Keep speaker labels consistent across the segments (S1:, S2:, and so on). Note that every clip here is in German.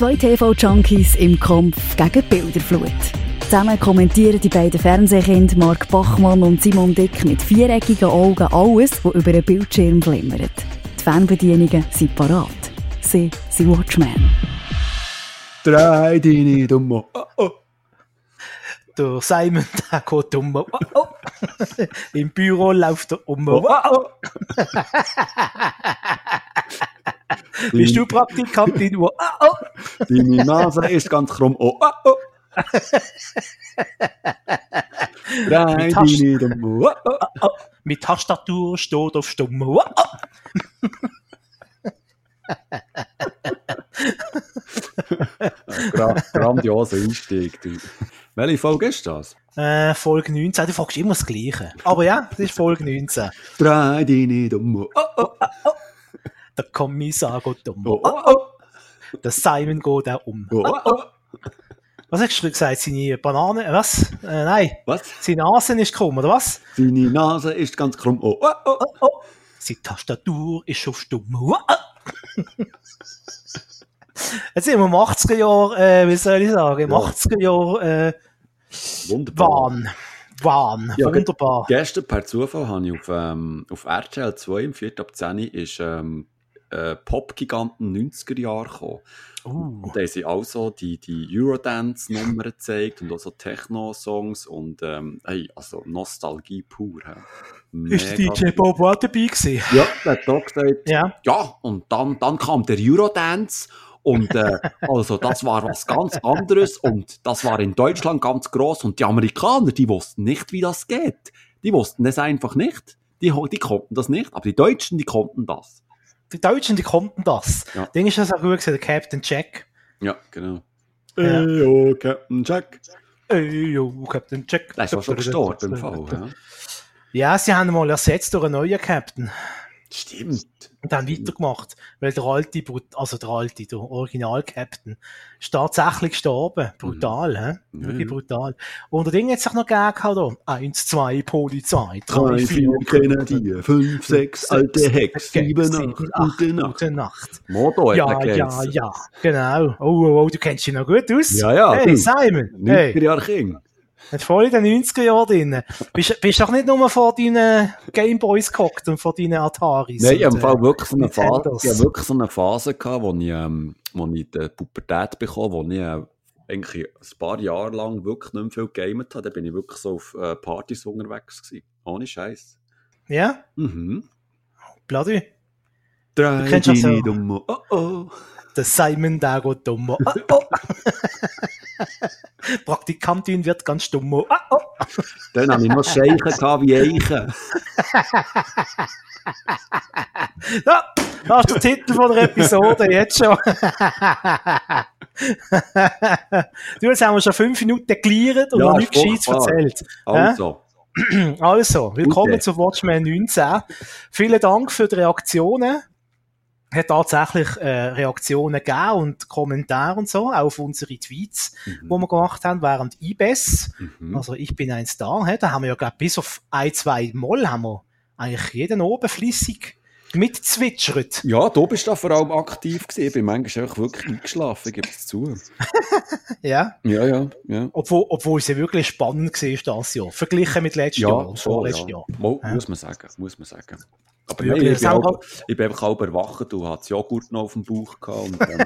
S1: Zwei TV-Junkies im Kampf gegen Bilderflut. Zusammen kommentieren die beiden Fernsehkinder Mark Bachmann und Simon Dick mit viereckigen Augen alles, was über den Bildschirm glimmert. Die Fernbedienungen sind parat. Sie sind Watchmen.
S2: Drei deine Dumme. Oh, oh.
S3: Der Simon, der geht um. Oh, oh. Im Büro läuft er um. Oh, oh. Bist du Praktikantin? Oh, oh.
S2: Deine Nase ist ganz krumm. Oh, oh, oh. Deine Dumme. Oh, oh.
S3: Oh, oh. Mit Tastatur steht auf Stumm. Oh, oh.
S2: Gra grandioser Einstieg. Du. Welche Folge ist das?
S3: Äh, Folge 19. Du fragst immer das Gleiche. Aber ja, das ist Folge 19.
S2: Drei deine Dumme. Oh, oh,
S3: Der Kommissar geht um.
S2: oh, oh, oh.
S3: Der Simon geht auch um.
S2: Oh, oh, oh.
S3: Was hast du gesagt? Seine Banane? äh, Was? Äh, nein.
S2: Was?
S3: Seine Nase ist krumm, oder was?
S2: Seine Nase ist ganz krumm. Oh, oh, oh.
S3: Oh, oh. Seine Tastatur ist auf Stumm. Oh, oh. Jetzt sind wir im 80er Jahr, äh, wie soll ich sagen, im
S2: Ja.
S3: 80er Jahr, äh,
S2: Wunderbar.
S3: Wahn. Wahn.
S2: Ja,
S3: Wunderbar.
S2: Gestern per Zufall habe ich auf, ähm, auf RTL 2 im 4. ab 10 Uhr ist ähm, äh, Pop-Giganten 90er Jahre gekommen.
S3: Uh.
S2: Und da haben sie auch so die, die Eurodance-Nummern gezeigt und auch so Techno-Songs und ähm, hey, also Nostalgie pur. He.
S3: Ist der DJ Bob auch dabei gewesen?
S2: Ja, der hat auch gesagt,
S3: Ja.
S2: ja, und dann, dann kam der Eurodance und äh, also das war was ganz anderes und das war in Deutschland ganz groß und die Amerikaner, die wussten nicht, wie das geht. Die wussten das einfach nicht. Die, die konnten das nicht, aber die Deutschen, die konnten das.
S3: Die Deutschen, die konnten das.
S2: Ja.
S3: Ding ist das auch gut gewesen, der Captain Jack.
S2: Ja, genau.
S3: Ja.
S2: Ey, oh, Captain Jack.
S3: Ey, yo, Captain Jack.
S2: Der ist auch schon gestorben im Fall. Ja.
S3: Ja, sie haben ihn mal ersetzt durch einen neuen Captain.
S2: Stimmt.
S3: Und haben weitergemacht. Weil der alte, Brut- also der alte, der Original-Captain, ist tatsächlich gestorben. Brutal, hä?
S2: Ja,
S3: Wirklich
S2: ja.
S3: brutal. Und der Ding hat sich noch gegeben, da. Eins, zwei, Polizei, drei,
S2: Drei,
S3: vier,
S2: Grenadier, fünf, sechs, alte Hex, sieben, acht,
S3: acht,
S2: gute Nacht.
S3: Gute Nacht.
S2: Hat
S3: Ja, ja, ja, genau. Oh, oh, oh, du kennst dich noch gut aus.
S2: Ja, ja,
S3: Hey,
S2: du.
S3: Simon.
S2: 90er
S3: Hey,
S2: Jahre King.
S3: Hat voll in den 90er Jahren drin. Bist, bist doch nicht nur vor deinen Gameboys gehockt und vor deinen Ataris.
S2: Nein, ich habe Fall wirklich so eine Phase, ich wirklich so eine Phase gehabt, wo ich, ähm, wo ich die Pubertät bekam, wo ich äh, eigentlich ein paar Jahre lang wirklich nicht mehr viel gegamet habe. Da bin ich wirklich so auf äh, Partys unterwegs gewesen. Ohne Scheiß.
S3: Ja,
S2: Mhm.
S3: bloody.
S2: Drei
S3: kennst das
S2: deine
S3: so.
S2: Dumme. Oh oh.
S3: Der Simon, der geht dumm. Oh, oh. Praktikantin wird ganz dumm. Oh, oh.
S2: Dann habe ich noch Scheichen gehabt wie Eichen.
S3: Ja, das ist der Titel von der Episode, jetzt schon. du, jetzt haben wir schon fünf Minuten geliert und
S2: Ja,
S3: noch nichts Gescheites erzählt.
S2: Also,
S3: Also, willkommen
S2: Gute.
S3: zu Watchmen 19. Vielen Dank für die Reaktionen. Hat tatsächlich äh, Reaktionen gegeben und Kommentare und so, auch auf unsere Tweets, die wir gemacht haben während IBES.
S2: mhm.
S3: Also ich bin ein Star, he? da haben wir ja glaub, bis auf ein, zwei Mal haben wir eigentlich jeden oben flüssig mitzwitschert.
S2: Ja, du bist da vor allem aktiv gewesen. Ich bin manchmal einfach wirklich eingeschlafen, gebe es zu.
S3: Ja.
S2: Ja, ja, ja.
S3: Obwohl, obwohl es ja wirklich spannend war das Jahr. Verglichen mit letztem Jahr und
S2: schon,
S3: vorletztem
S2: ja.
S3: Jahr.
S2: Mo,
S3: Ja.
S2: Muss man sagen, muss man sagen. Aber
S3: Ja,
S2: ich,
S3: das
S2: bin auch, ich bin einfach halb erwacht, du hattest Joghurt noch auf dem Bauch gehabt und ähm.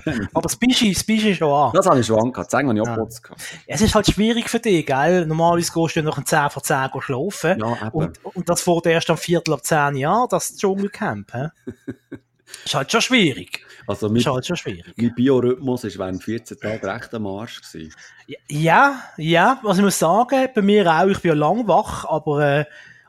S3: Aber das Bischi, das Bischi ist schon an.
S2: Das habe ich schon angehabt, Zähne habe ich auch
S3: Ja.
S2: geputzt gehabt.
S3: Es ist halt schwierig für dich, gell? Normalerweise gehst du ja noch um 10 vor 10 gehen schlafen.
S2: Ja, eben.
S3: und, und das fährt erst am Viertel ab 10 Jahren, das Dschungelcamp. ist halt schon schwierig.
S2: Also
S3: Ist
S2: mein,
S3: halt schon schwierig.
S2: mein Biorhythmus war während 14 Tagen recht am Arsch. Gewesen.
S3: Ja, ja, was ich muss sagen, bei mir auch, ich bin ja lang wach, aber, äh,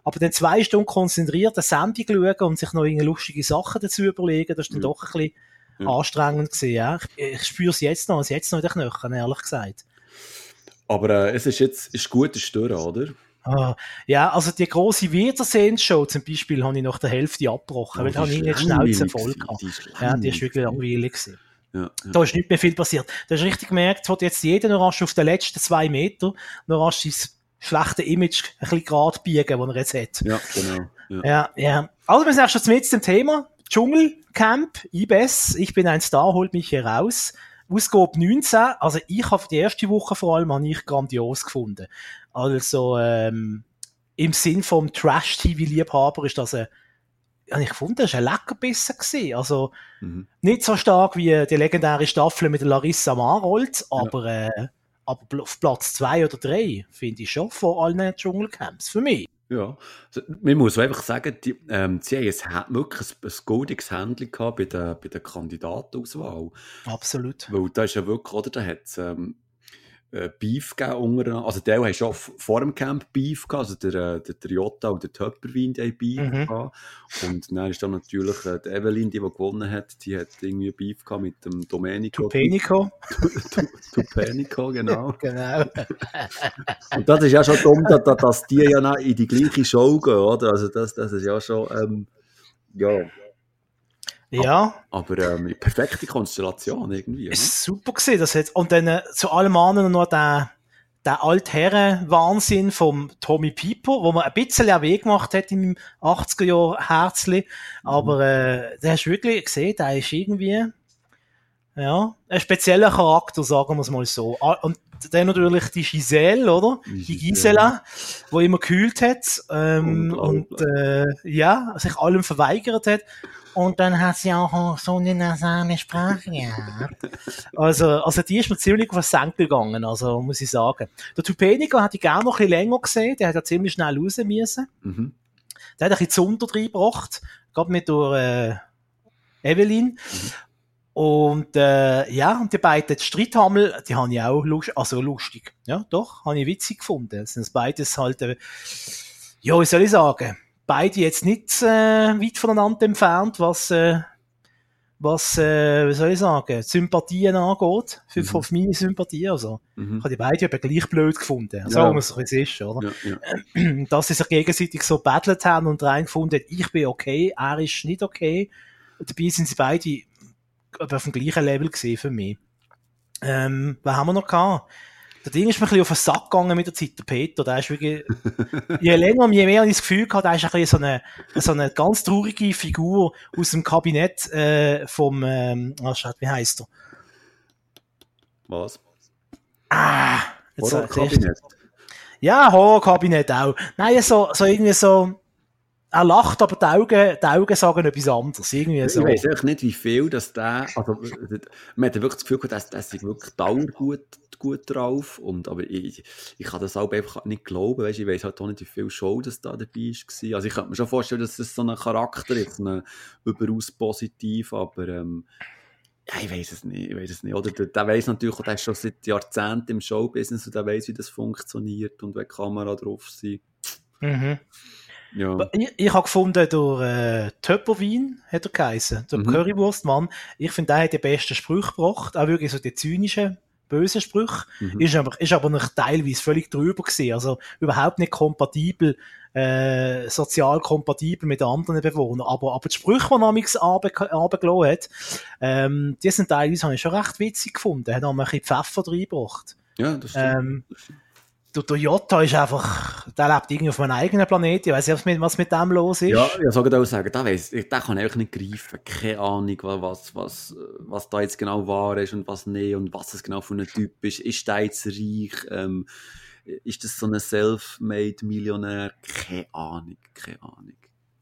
S3: aber dann zwei Stunden konzentriert eine Sendung schauen und sich noch irgendwelche lustige Sachen dazu überlegen, das ist dann
S2: Ja.
S3: doch ein bisschen
S2: Ja.
S3: anstrengend gewesen, ja. Ich, ich spüre es jetzt noch, es jetzt noch in den Knöcheln, ehrlich gesagt.
S2: Aber äh, es ist jetzt ist gut, ist durch, oder?
S3: Ah, ja, also die grosse Wiedersehensshow zum Beispiel habe ich nach der Hälfte abgebrochen, weil da habe ich nicht Schnauze voll gehabt. Ja, die ist wirklich langweilig gewesen.
S2: Ja, ja.
S3: Da ist nicht mehr viel passiert. Da hast richtig gemerkt, es hat jetzt jeder noch rasch auf den letzten zwei Meter noch rasch sein schlechte Image ein bisschen gerade biegen, das er jetzt hat.
S2: ja, genau. Ja.
S3: Ja, ja. Also, wir sind auch schon mit dem Thema. Dschungelcamp, IBES, ich bin ein Star, holt mich heraus. Ausgabe 19, also ich habe die erste Woche vor allem habe ich grandios gefunden. Also ähm, im Sinn vom Trash-TV-Liebhaber ist das ein habe ich gefunden, das war ein Leckerbissen gewesen. Also, mhm. nicht so stark wie die legendäre Staffel mit Larissa Marold, aber, ja. äh, aber auf Platz zwei oder drei finde ich schon von allen Dschungelcamps. Für mich.
S2: Ja, also, man muss einfach sagen, die, ähm, sie haben ein, wirklich ein, ein goldiges Händchen gehabt bei der, bei der Kandidatenauswahl.
S3: Absolut.
S2: Weil da ist ja wirklich, oder, da hat es ähm, äh, Beef gegeben also der hat schon vor dem Camp Beef gehabt, also der, äh, der, der Jota und der Töpperwein, die Beef mhm. gehabt. Und dann ist dann natürlich äh, die Evelyn, die, die gewonnen hat, die hat irgendwie Beef gehabt mit dem Domenico.
S3: Tupenico.
S2: Tupenico, genau.
S3: genau.
S2: und das ist ja schon dumm, dass, dass die ja in die gleiche Show gehen, oder? Also das, das ist ja schon, ähm, ja...
S3: Ja.
S2: Aber ähm, perfekte Konstellation irgendwie.
S3: Ist ne? super gewesen. Das hat, und dann äh, zu allem anderen noch der, der Altherren-Wahnsinn vom Tommy Pieper, wo man ein bisschen auch Weg gemacht hat im 80er-Jahr Herzli. Aber äh, der hast du wirklich gesehen, der ist irgendwie ja, ein spezieller Charakter, sagen wir es mal so. Ah, und dann natürlich die Giselle, oder? Die Gisela, die immer gekühlt hat ähm, und äh, ja, sich allem verweigert hat. Und dann hat sie auch so eine nasale Sprache gehabt. Also, also die ist mir ziemlich auf den Senkel gegangen, also muss ich sagen. Der Tupenico hätte ich gerne noch ein bisschen länger gesehen, der hat ja ziemlich schnell raus müssen. Mhm. Der hat ein bisschen Zunder reingebracht, gerade mit der äh, Evelyn. Mhm. Und äh, ja, und die beiden Streithammel, die habe ich auch lust also lustig. Ja, doch, habe ich witzig gefunden. Das sind beides halt, äh, ja, wie soll ich sagen, beide jetzt nicht äh, weit voneinander entfernt, was, äh, was äh, wie soll ich sagen, Sympathien angeht, für, mhm. für meine Sympathie. Also, mhm. Ich habe die beide eben gleich blöd gefunden. Ja. Sagen wir es, wie es ist, oder? Ja, ja. Dass sie sich gegenseitig so battlet haben und reingefunden ich bin okay, er ist nicht okay. Dabei sind sie beide auf dem gleichen Level gesehen für mich. Ähm, was haben wir noch gehabt? Der Ding ist mir ein bisschen auf den Sack gegangen mit der Zeit. Der Peter, der ist wirklich, je länger, je mehr ich das Gefühl gehabt, der ist ein bisschen so eine, so eine ganz traurige Figur aus dem Kabinett, äh, vom, ähm, oh, wie heißt er?
S2: Was?
S3: Ah,
S2: jetzt, Horror-Kabinett.
S3: Ja, Horror-Kabinett auch. Nein, so, so irgendwie so, er lacht, aber die Augen, die Augen sagen etwas anderes. Irgendwie so.
S2: Ich weiß echt nicht, wie viel dass der, also, man hat wirklich das Gefühl, dass der sich wirklich dauergut gut drauf. Und, aber ich, ich kann das auch einfach nicht glauben. Weißt, ich weiß halt auch nicht, wie viel Show das da dabei war. Also ich könnte mir schon vorstellen, dass das so ein Charakter ist, ein überaus positiv, aber ähm, ja, ich weiß es nicht, ich weiß es nicht. Oder der, der weiß natürlich, der ist schon seit Jahrzehnten im Showbusiness und der weiß, wie das funktioniert und wenn Kamera drauf sind.
S3: Mhm. Ja. Ich, ich habe gefunden, durch äh, Töpperwein hat er geheißen, der mhm. Currywurstmann. Ich finde, der hat die besten Sprüche gebracht, auch wirklich so die zynischen, bösen Sprüche. Mhm. Ist, aber, ist aber noch teilweise völlig drüber gewesen, also überhaupt nicht kompatibel, äh, sozial kompatibel mit anderen Bewohnern. Aber, aber die Sprüche, die er amigs runtergelassen hat, ähm, die sind teilweise, habe ich schon recht witzig gefunden. Er hat noch ein bisschen Pfeffer reingebracht.
S2: Ja, das stimmt.
S3: Ähm, der Toyota ist einfach, der lebt irgendwie auf einem eigenen Planeten. Ich weiß nicht, was mit dem los ist.
S2: Ja, ja soll ich auch sagen, da weiss, ich, den kann ich einfach nicht greifen. Keine Ahnung, was, was, was da jetzt genau wahr ist und was nicht und was es genau für ein Typ ist. Ist der jetzt reich? Ähm, ist das so ein Self-Made-Millionär? Keine Ahnung, keine Ahnung.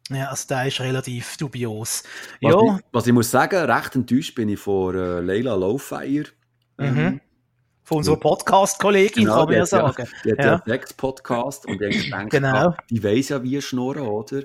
S3: Ja, also der ist relativ dubios.
S2: Was, ja. ich, was ich muss sagen, recht enttäuscht bin ich vor äh, Leila Lowfire.
S3: Mhm. Ähm, von unserer Podcast-Kollegin, genau, kann man ja sagen.
S2: Ja, die hat ja, ja einen podcast und ich denke,
S3: genau.
S2: die weiss ja, wie schnurren, oder?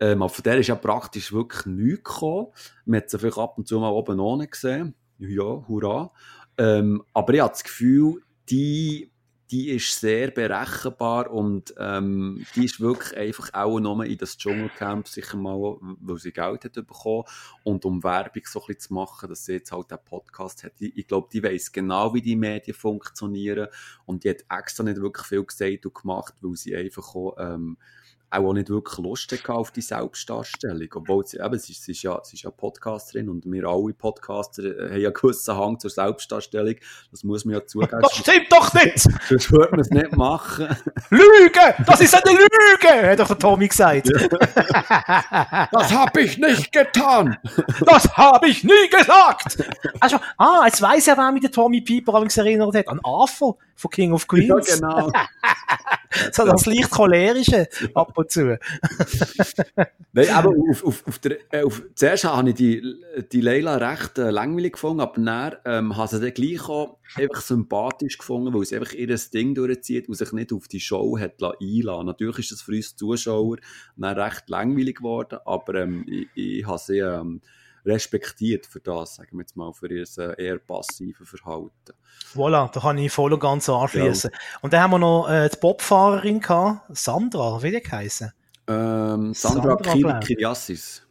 S2: Ähm, aber von der ist ja praktisch wirklich nichts gekommen. Man hat sie vielleicht ab und zu mal oben ohne gesehen. Ja, hurra. Ähm, aber ich habe das Gefühl, die die ist sehr berechenbar und ähm, die ist wirklich einfach auch nur in das Dschungelcamp sicher mal, weil sie Geld hat bekommen und um Werbung so ein bisschen zu machen, dass sie jetzt halt den Podcast hat. Ich, ich glaube, die weiß genau, wie die Medien funktionieren und die hat extra nicht wirklich viel gesagt und gemacht, weil sie einfach auch, ähm, auch nicht wirklich Lust auf die Selbstdarstellung. Obwohl sie, eben, sie, ist, sie, ist ja, sie ist ja Podcasterin und wir alle Podcaster äh, haben ja einen gewissen Hang zur Selbstdarstellung. Das muss man ja zugeben.
S3: Das stimmt doch nicht!
S2: Sonst würde man es nicht machen.
S3: Lüge! Das ist eine Lüge! Hat doch der Tommy gesagt.
S2: das habe ich nicht getan!
S3: Das habe ich nie gesagt! Also, ah, jetzt weiss er, wer mich der Tommy Pieper übrigens erinnert hat. An Arthur von King of Queens.
S2: Ja, genau.
S3: so das leicht cholerische ab und zu.
S2: Nein, aber auf, auf, auf der, äh, auf, zuerst habe ich die, die Leila recht äh, langweilig gefunden, aber dann ähm, habe sie dann gleich auch einfach sympathisch gefunden, weil sie einfach ihr Ding durchzieht und sich nicht auf die Show hat einlassen Natürlich ist das für uns Zuschauer recht langweilig geworden, aber ähm, ich, ich habe sie ähm, respektiert für das, sagen wir jetzt mal, für ihr äh, eher passives Verhalten.
S3: Voilà, da kann ich voll und ganz anschließen. Ja. Und dann haben wir noch äh, die Bobfahrerin gehabt, Sandra, wie die geheißen?
S2: Ähm, Sandra, Sandra Kiriassis.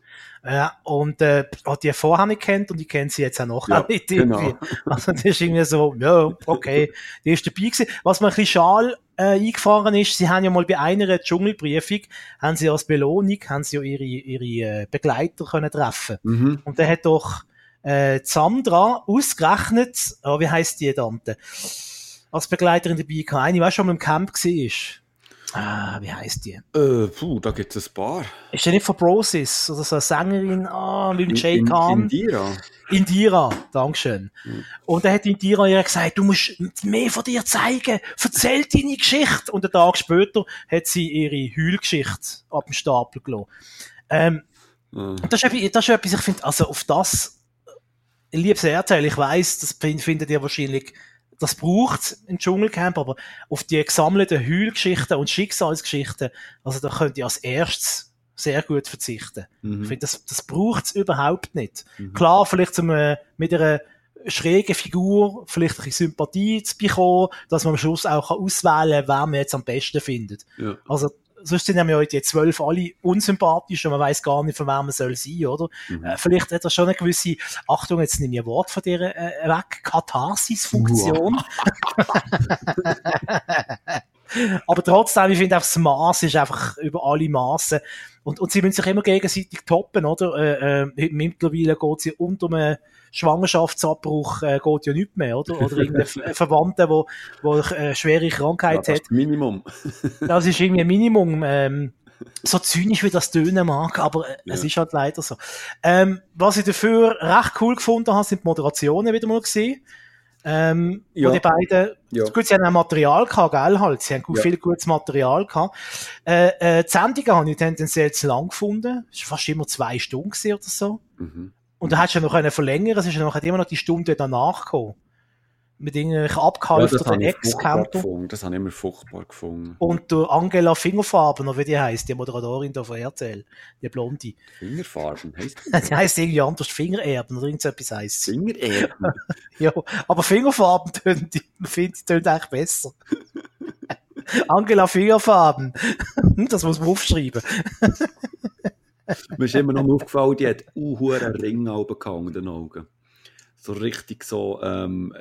S3: Ja, und äh, hat die vorher nicht kennt und ich kenne sie jetzt auch noch
S2: ja,
S3: nicht.
S2: Genau.
S3: Also das ist irgendwie so, ja, okay, die ist dabei gewesen. Was mir ein bisschen schal äh, eingefahren ist, sie haben ja mal bei einer Dschungelbriefung, haben sie als Belohnung, haben sie ja ihre, ihre äh, Begleiter können treffen.
S2: Mhm.
S3: Und der hat doch äh, Sandra ausgerechnet, oh, wie heißt die Tante? Als Begleiterin dabei gehabt. Eine, die schon mal im Camp war. Ah, wie heißt die?
S2: Äh, puh, da gibt es ein paar.
S3: Ist die nicht von Brosis? Oder so eine Sängerin, ah, mit dem Jay Khan?
S2: Indira.
S3: Indira, Dankeschön. Mhm. Und dann hat Indira ihr gesagt, du musst mehr von dir zeigen, erzähl deine Geschichte. Und einen Tag später hat sie ihre Heulgeschichte ab dem Stapel gelassen. Ähm, mhm. das, ist etwas, das ist etwas, ich finde, also auf das, liebes RTL, ich weiss, das findet ihr wahrscheinlich das braucht ein Dschungelcamp, aber auf die gesammelten Heulgeschichten und Schicksalsgeschichten, also da könnt ihr als erstes sehr gut verzichten.
S2: Mhm.
S3: Ich finde, das, das braucht es überhaupt nicht. Mhm. Klar, vielleicht zum, äh, mit einer schrägen Figur vielleicht ein bisschen Sympathie zu bekommen, dass man am Schluss auch auswählen kann, wer man jetzt am besten findet.
S2: Ja.
S3: Also sonst sind ja heute jetzt zwölf alle unsympathisch und man weiß gar nicht, von wem man soll sein, oder?
S2: Mhm.
S3: Äh, vielleicht hat er schon eine gewisse, Achtung, jetzt nehme ich ein Wort von dir äh, weg, Katharsis-Funktion. Aber trotzdem, ich finde auch das Maß ist einfach über alle Maße. Und, und sie müssen sich immer gegenseitig toppen, oder? Äh, äh, mittlerweile geht sie unter einem Schwangerschaftsabbruch äh, geht ja nicht mehr, oder? Oder irgendein Verwandter, wo, wo eine schwere Krankheit
S2: ja,
S3: hat.
S2: Das Minimum.
S3: das ist irgendwie ein Minimum. Ähm, so zynisch wie das tönen mag, aber äh, ja. es ist halt leider so. Ähm, was ich dafür recht cool gefunden habe, sind die Moderationen wieder mal gesehen. Ähm,
S2: ja.
S3: wo die beiden,
S2: ja.
S3: gut, sie haben auch Material gehabt, gell, halt, sie haben
S2: Ja.
S3: viel gutes Material gehabt. Äh, äh, die Sendungen habe ich tendenziell zu lang gefunden. Es war fast immer zwei Stunden oder so.
S2: Mhm.
S3: Und da hättest du ja noch können verlängern, es ist ja noch hat immer noch die Stunde danach gekommen. Mit irgendwelchen
S2: Ja, das
S3: abgehalfterten
S2: habe ich furchtbar
S3: Ex-Camper.
S2: gefunden. Das habe ich immer furchtbar gefunden.
S3: Und der Angela Fingerfarben, oder wie die heißt, die Moderatorin da von RTL, die Blonde.
S2: Fingerfarben heisst
S3: Die heißt irgendwie anders Fingererben oder irgend so etwas heisst.
S2: Fingererben.
S3: Ja, aber Fingerfarben die, finde ich, tönen eigentlich besser. Angela Fingerfarben. Das muss man aufschreiben.
S2: Mir ist immer noch mal aufgefallen, die hat einen Ring in den Augen. So richtig so, ähm,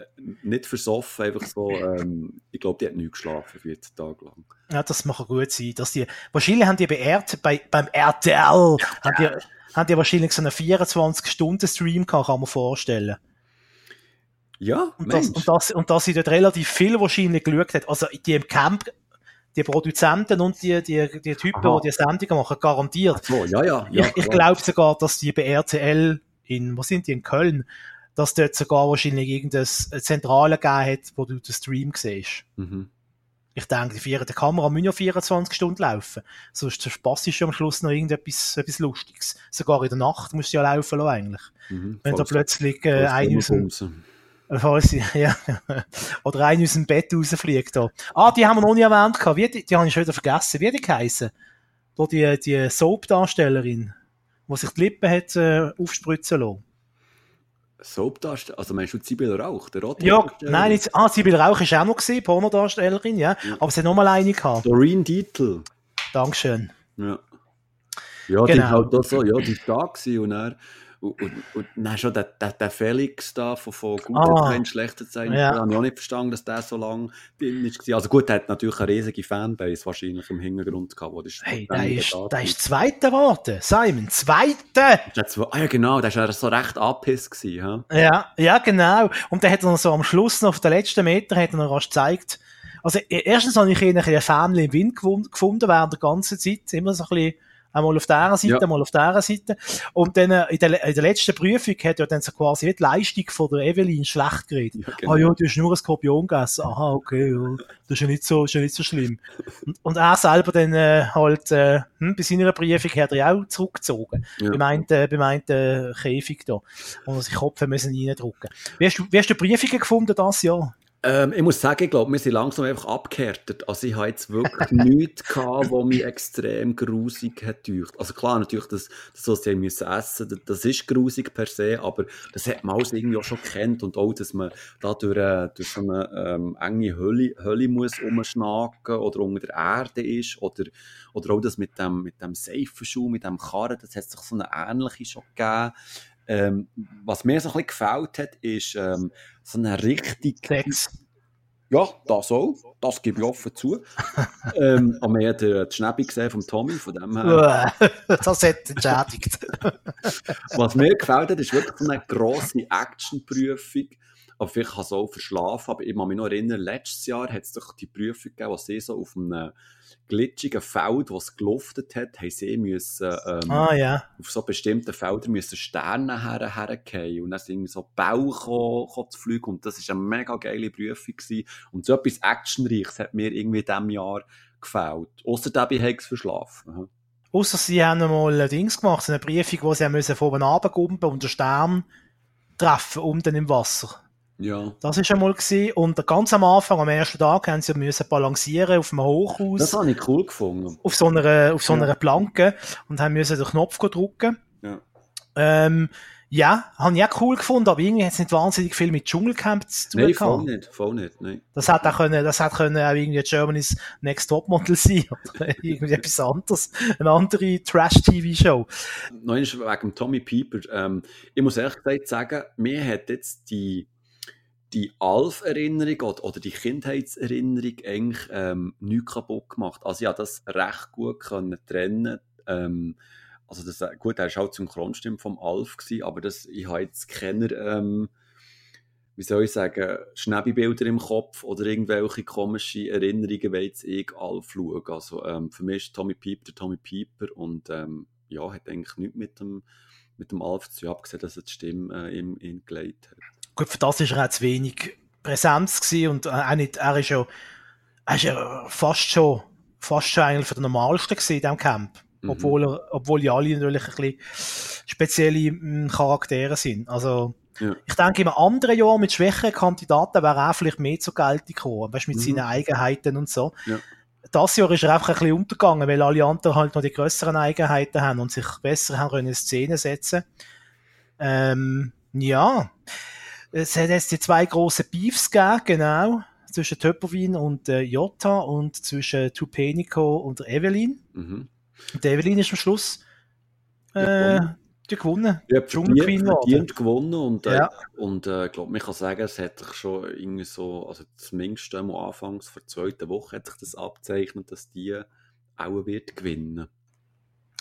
S2: nicht versoffen, einfach so, ähm, ich glaube, die hat nicht geschlafen, 14 Tage lang.
S3: Ja, das mag gut sein, dass die, wahrscheinlich haben die bei, RT, bei beim RTL, haben die, haben die wahrscheinlich so einen 24-Stunden-Stream gehabt, kann man vorstellen.
S2: Ja,
S3: Und, das, und, das, und dass sie dort relativ viel wahrscheinlich geschaut hat. Also die im Camp, die Produzenten und die, die, die Typen,
S2: Aha.
S3: die die Sendungen machen, garantiert.
S2: so, ja, ja. ja
S3: ich ich glaube sogar, dass die bei RTL in, wo sind die, in Köln, dass dort sogar wahrscheinlich irgendeine Zentrale gegeben hat, wo du den Stream siehst.
S2: Mhm.
S3: Ich denke, die vierte Kamera muss ja 24 Stunden laufen. Sonst verpasst du am Schluss noch irgendetwas etwas Lustiges. Sogar in der Nacht musst du ja laufen lassen, eigentlich.
S2: Mhm.
S3: Wenn da plötzlich äh, ein aus dem, falls, ja, oder ein aus dem Bett rausfliegt. Da. Ah, die haben wir noch nie erwähnt. gehabt. Wie, die, die habe ich schon wieder vergessen. Wie die geheissen? Da die, die Soap-Darstellerin, die sich die Lippen hat äh, aufspritzen lassen.
S2: Soapdarsteller, also meinst du Sibyl Rauch, der rote
S3: Ja, nein, jetzt, ah, Sibyl Rauch ist auch noch gesehen, Pornodarstellerin, ja.
S2: Ja.
S3: Aber sie hat noch mal eine gehabt.
S2: Doreen Dietl.
S3: Dankeschön.
S2: Ja. Ja, die
S3: Genau.
S2: ist halt auch so, ja, die war da gewesen und er Und, und, und dann schon der, der, der Felix da von, von Guten
S3: Ah.
S2: Trend, schlechter Zeit,
S3: Ja.
S2: habe ich auch nicht verstanden, dass der so lange drin war. Also gut, der hat natürlich eine riesige Fanbase wahrscheinlich im Hintergrund gehabt. Wo das
S3: Hey, der ist,
S2: da
S3: der ist Zweiter geworden. Simon, Zweiter!
S2: ah ja genau, der war so recht angepisst gewesen. hä?
S3: Ja, ja, genau. Und dann hat er noch so am Schluss noch auf den letzten Meter hat er noch rasch gezeigt. Also, e- erstens habe ich ihn ein bisschen Family im Wind gefunden während der ganzen Zeit. Immer so ein bisschen, einmal auf dieser Seite,
S2: Ja.
S3: einmal auf dieser Seite. Und dann, äh, in der, in der letzten Prüfung hat er dann so quasi die Leistung von der Evelyn schlecht geredet.
S2: Ja, genau.
S3: Ah ja, du hast nur ein Skorpion gegessen. Aha, okay, ja. Das ist ja nicht so, ist ja nicht so schlimm. Und, und er selber dann äh, halt, äh, hm, bei seiner Prüfung hat er ja auch zurückgezogen.
S2: Ja.
S3: Beim einen, äh, beim einen äh, Käfig da. Wo er sich Kopf müssen reindrücken. Wie hast du, wie hast du Prüfungen gefunden das Jahr?
S2: Ähm, ich muss sagen, ich glaube, wir sind langsam einfach abgehärtet. Also ich habe jetzt wirklich nichts gehabt, was mich extrem grusig hat gedacht. Also klar, natürlich, das, das was sie müssen essen, das, das ist grusig per se, aber das hat man alles irgendwie auch schon kennt und auch, dass man da durch, äh, durch so eine ähm, enge Hölle, Hölle muss umschnacken oder unter der Erde ist oder, oder auch das mit dem, mit dem Seifenschuh, mit dem Karren, das hat sich so eine ähnliche schon gegeben. Ähm, was mir so ein bisschen gefällt hat, ist ähm, so eine richtig
S3: Sechs.
S2: ja, das auch. Das gebe ich offen zu. ähm, aber wir haben den die Schnäppi gesehen vom Tommy, von dem her.
S3: Das hat entschädigt.
S2: Was mir gefällt hat, ist wirklich so eine grosse Action-Prüfung. Aber vielleicht kann es auch verschlafen. Aber ich kann mich noch erinnern, letztes Jahr hat es doch die Prüfung gegeben, wo sie so auf einem glitschigen Feld, es geluftet hat, haben sie müssen, ähm,
S3: ah, ja.
S2: auf so bestimmten Feldern müssen Sterne her, hergehen und dann sind irgendwie so Bälle zu fliegen und das war eine mega geile Prüfung gewesen. und so etwas Actionreiches hat mir irgendwie in diesem Jahr gefällt. Ausser dabei habe ich es verschlafen. Aha.
S3: Ausser sie haben mal ein Dings gemacht, so eine Prüfung, wo sie haben müssen von oben runtergumpen und den Stern treffen, unten im Wasser.
S2: Ja.
S3: Das ist einmal gewesen. Und ganz am Anfang, am ersten Tag, haben sie müssen balancieren auf einem Hochhaus.
S2: Das habe ich cool gefunden.
S3: auf so einer, auf so
S2: Ja.
S3: einer Planke und haben müssen den Knopf drücken.
S2: Ja.
S3: Ähm, ja, habe ich auch cool gefunden, aber irgendwie hat es nicht wahnsinnig viel mit Dschungelcamp zu tun
S2: Nein, voll nicht, voll nicht. Nein.
S3: Das hat auch können, das hat können auch irgendwie Germany's Next Topmodel sein oder irgendwie etwas anderes, eine andere Trash-TV-Show.
S2: Einmal wegen Tommy Pieper. Ähm, ich muss ehrlich gesagt sagen, mir hat jetzt die, die Alf-Erinnerung oder, oder die Kindheitserinnerung eigentlich ähm, nichts kaputt gemacht. Also ich habe das recht gut können trennen. Ähm, also das, gut, er war auch Synchronstimme vom Alf, gewesen, aber das, ich habe jetzt keine, ähm, wie soll ich sagen, Schnäbi-Bilder im Kopf oder irgendwelche komischen Erinnerungen, wenn jetzt ich Alf schaue. Also ähm, für mich ist Tommy Pieper der Tommy Pieper und ähm, ja, hat eigentlich nichts mit dem, mit dem Alf zu tun, abgesehen, dass er die Stimme äh, ihm, ihm gelegt hat.
S3: Gut, für das ist er auch zu wenig Präsenz gewesen und auch nicht, er ist ja, er ist ja fast schon, fast schon eigentlich für den Normalsten gewesen in diesem Camp.
S2: Mhm.
S3: Obwohl, er, obwohl die alle natürlich ein bisschen spezielle mm, Charaktere sind. Also,
S2: Ja.
S3: ich denke, im anderen Jahr mit schwächeren Kandidaten wäre er auch vielleicht mehr zur Geltung gekommen. Weißt, mit
S2: Mhm.
S3: seinen Eigenheiten und so.
S2: Ja.
S3: Das Jahr ist er einfach ein bisschen untergegangen, weil alle anderen halt noch die grösseren Eigenheiten haben und sich besser haben können in Szene setzen. Ähm, ja. Es hat jetzt die zwei grossen Beefs gegeben, genau. Zwischen Töpperwin und äh, Jota und zwischen Tupenico und Evelyn.
S2: Mhm.
S3: Und die Evelyn ist am Schluss äh,
S2: gewonnen.
S3: die gewonnen.
S2: Ja,
S3: Dschungelqueen
S2: verdient, verdient gewonnen und, äh,
S3: Ja.
S2: und äh, ich glaube, man kann sagen, es hat sich schon irgendwie so, also zumindest am Anfangs vor der zweiten Woche hat sich das abzeichnet, dass die auch wird gewinnen.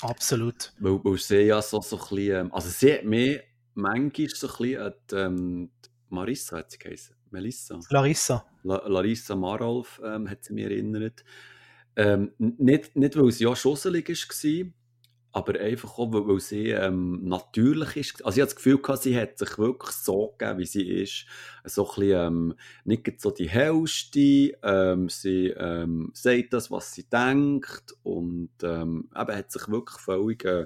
S3: Absolut.
S2: Weil, weil sie ja so, so ein bisschen, ähm, also sie hat mehr, manchmal so ein bisschen an die, ähm, die Marissa hat sie geheißen, Melissa.
S3: Larissa.
S2: La Larissa Marolf ähm, hat sie mir erinnert. Ähm, nicht, nicht, weil sie ja schusselig war, aber einfach auch, weil, weil sie ähm, natürlich ist. Also ich habe das Gefühl, gehabt, sie hat sich wirklich so gegeben, wie sie ist. So ein bisschen, ähm, nicht so die hellste. Ähm, sie ähm, sagt das, was sie denkt und eben hat sich wirklich völlig äh,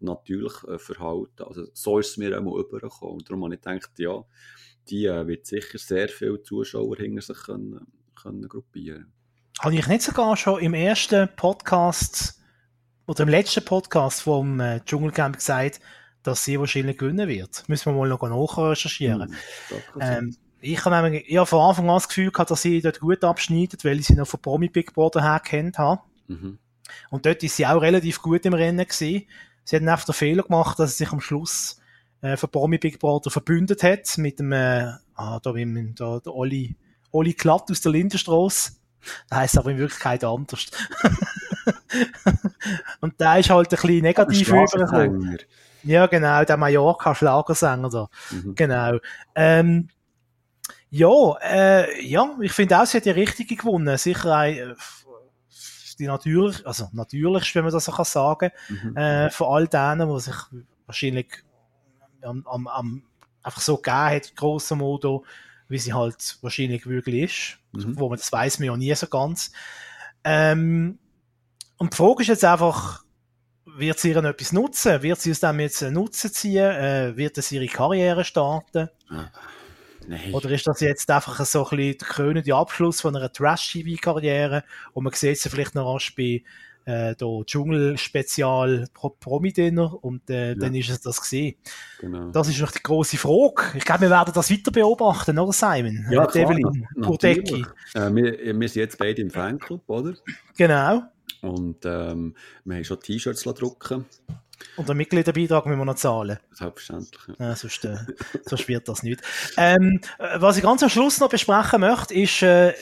S2: natürlich äh, verhalten. Also so ist es mir einmal übergekommen. Und darum habe ich gedacht, ja, die äh, wird sicher sehr viele Zuschauer hinter sich können, können gruppieren.
S3: Habe ich nicht sogar schon im ersten Podcast oder im letzten Podcast vom äh, Dschungelcamp gesagt, dass sie wahrscheinlich gewinnen wird? Müssen wir mal noch nachrecherchieren.
S2: Hm.
S3: Ähm, ich habe nämlich, ich habe von Anfang an das Gefühl gehabt, dass sie dort gut abschneidet, weil ich sie noch von Promi Big Brother her kennt habe.
S2: Mhm.
S3: Und dort ist sie auch relativ gut im Rennen gewesen. Sie hat einfach den Fehler gemacht, dass sie sich am Schluss äh, für Promi Big Brother verbündet hat mit dem, äh, ah, da, wie, da, der Oli, Oli Klatt aus der Lindenstraße. Der heisst aber in Wirklichkeit anders. und der ist halt ein bisschen negativ übergekommen. Ja, genau, der Mallorca-Schlagersänger da. Mhm. Genau. Ähm, ja, äh, ja, ich finde auch, sie hat die richtige gewonnen. Sicher ein, äh, die natürlich, also natürlich, wenn man das so kann sagen, mhm. äh, von all denen, die sich wahrscheinlich am, am, am einfach so gegeben hat, grosser Modo, wie sie halt wahrscheinlich wirklich ist. Mhm. Wo man das weiß man ja nie so ganz. Ähm, und die Frage ist jetzt einfach, wird sie ihren etwas nutzen? Wird sie aus dem jetzt einen Nutzen ziehen? Äh, wird es ihre Karriere starten? Ah, nein. Oder ist das jetzt einfach so ein bisschen der krönende Abschluss von einer Trash-TV-Karriere und man sieht sie vielleicht noch rasch bei äh, Dschungel-Spezial Promi-Dinner und äh, ja. dann ist es das gesehen. Genau. Das ist noch die große Frage. Ich glaube, wir werden das weiter beobachten, oder Simon?
S2: Ja, klar, Evelyn, Natürlich. Äh, wir, wir sind jetzt beide im Fanclub, oder?
S3: Genau.
S2: Und ähm, wir haben schon T-Shirts drucken
S3: und den Mitgliederbeitrag müssen wir noch zahlen.
S2: Selbstverständlich.
S3: Ja. Ja, sonst, äh, sonst wird das nicht. Ähm, äh, was ich ganz am Schluss noch besprechen möchte, ist, äh,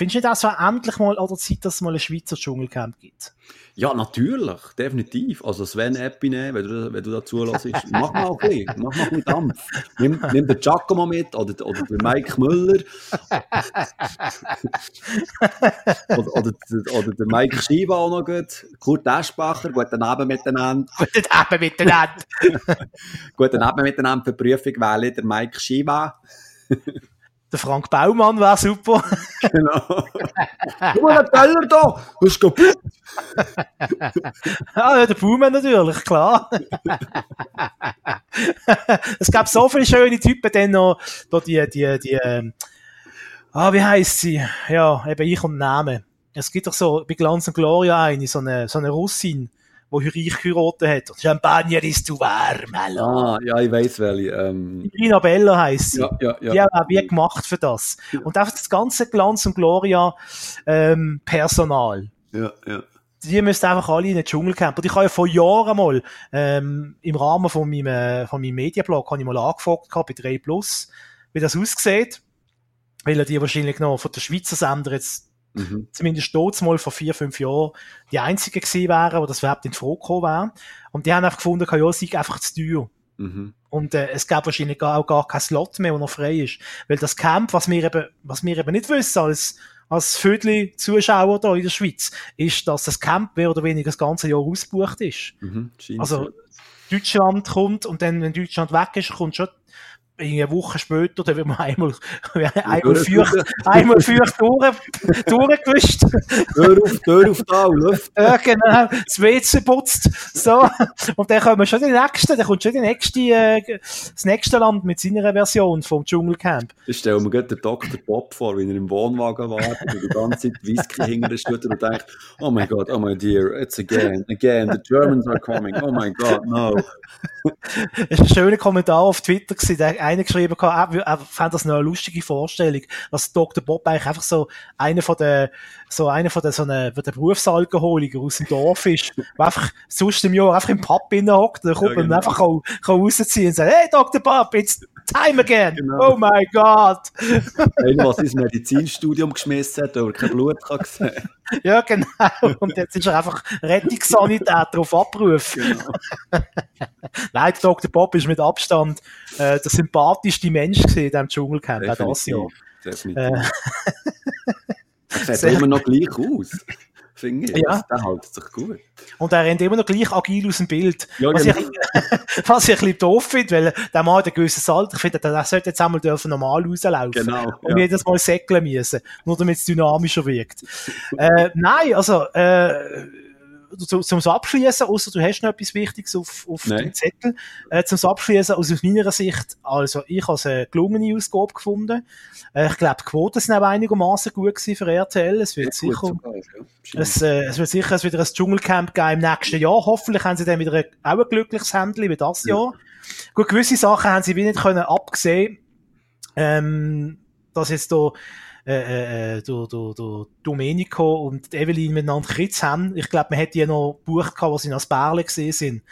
S3: Findest du nicht auch so endlich mal an der Zeit, dass es mal ein Schweizer Dschungelcamp gibt?
S2: Ja, natürlich, definitiv. Also Sven Epine, wenn du, wenn du dazu lässt, mach mal ein bisschen, mach mal einen Dampf. Nimm, nimm den Giacomo mit oder, oder den Mike Müller oder, oder, oder den Mike Schiva auch noch gut. Kurt Eschbacher, guten Abend miteinander.
S3: Guten Abend miteinander.
S2: guten Abend miteinander für die Prüfung wähle der Mike Schiva.
S3: Der Frank Baumann wäre super.
S2: Genau. Guck mal, der Teller da, das ist kaputt.
S3: ja, der Baumann natürlich, klar. es gab so viele schöne Typen, dann noch, da die, die, die, ähm, ah, wie heisst sie? Ja, eben ich und Namen. Es gibt doch so bei Glanz und Gloria eine, so eine, so eine Russin wo reich geheiratet hat. Champagner ist zu warm, hallo.
S2: Ah, ja, ich weiß welche. Ähm...
S3: Irina Bella heisst sie.
S2: Ja, ja, ja.
S3: Die haben wie gemacht für das. Und einfach das ganze Glanz und Gloria ähm, Personal.
S2: Ja, ja.
S3: Die müssen einfach alle in den Dschungelcamp. Und ich habe ja vor Jahren mal ähm, im Rahmen von meinem, äh, von meinem Mediablog habe ich mal angefragt bei 3 Plus, wie das aussieht. Weil die wahrscheinlich noch von der Schweizer Sender jetzt Mhm. Zumindest dort mal vor vier, fünf Jahren die einzigen gewesen wären, wo das überhaupt in Frage gekommen wäre. Und die haben einfach gefunden, ja, es sei einfach zu teuer. Mhm. Und äh, es gab wahrscheinlich auch gar keinen Slot mehr, der noch frei ist. Weil das Camp, was wir eben, was wir eben nicht wissen als, als Viertel Zuschauer da in der Schweiz, ist, dass das Camp mehr oder weniger das ganze Jahr ausgebucht ist. Mhm, also Deutschland kommt und dann, wenn Deutschland weg ist, kommt schon eine Woche später, dann wird man einmal, einmal feucht, einmal feucht durch, durchgewischt.
S2: Tür auf, Tür auf da, Luft.
S3: Ja, genau. Das WC putzt. So. Und dann kommen schon die nächsten, dann kommt schon die nächste, äh, das nächste Land mit seiner Version vom Dschungelcamp.
S2: Ich stelle mir gerade den Dr. Bob vor, wie er im Wohnwagen wartet und die ganze Zeit Whisky hinter Stütte und denkt, oh my God, oh my dear, it's again, again, the Germans are coming, oh my God, no.
S3: Das ist ein schöner Kommentar auf Twitter gewesen, der einer geschrieben er, er fand das eine lustige Vorstellung, dass Dr. Bob eigentlich einfach so einer von der, so einer von der, so einer, der Berufsalkoholiker aus dem Dorf ist, der einfach sonst im Jahr einfach im Pub hockt, dann kommt ja, genau. einfach kann, kann rausziehen und sagt, hey Dr. Bob, it's time again! Genau. Oh my God!
S2: Einer, was ins Medizinstudium geschmissen hat, aber kein Blut kann sehen.
S3: Ja, genau. Und jetzt ist er einfach Rettungssanitäter auf Abruf. Genau. Nein, Dr. Bob ist mit Abstand äh, der sympathischste Mensch in diesem Dschungelcamp, auch das Jahr.
S2: Definitiv. Äh, er sieht immer noch gleich aus finde ich. Ja. Der hält sich gut.
S3: Und er rennt immer noch gleich agil aus dem Bild.
S2: Ja,
S3: was,
S2: genau.
S3: ich, was ich ein bisschen doof finde, weil der Mann hat ein gewisses Alter. Ich finde, der sollte jetzt einmal dürfen normal rauslaufen.
S2: Genau.
S3: Und ja. jedes Mal säckeln müssen. Nur damit es dynamischer wirkt. äh, nein, also, äh, zum, zum Abschließen, außer du hast noch etwas Wichtiges auf, auf dem Zettel, äh, zum Abschließen, also aus meiner Sicht, also ich habe eine gelungene Ausgabe gefunden. Äh, ich glaube, die Quoten sind auch einigermaßen gut gewesen für RTL. Es wird ja, sicher, sogar, ja. es, äh, es wird sicher es wieder ein Dschungelcamp geben im nächsten Jahr. Hoffentlich haben sie dann wieder ein, auch ein glückliches Händchen wie das ja. Jahr. Gut, gewisse Sachen haben sie wie nicht können abgesehen, ähm, dass jetzt da äh, äh, du, du, du Domenico und Evelyn miteinander Kritz haben. Ich glaube, man hätte ja noch gebucht, wo sie als Bärle gesehen sind.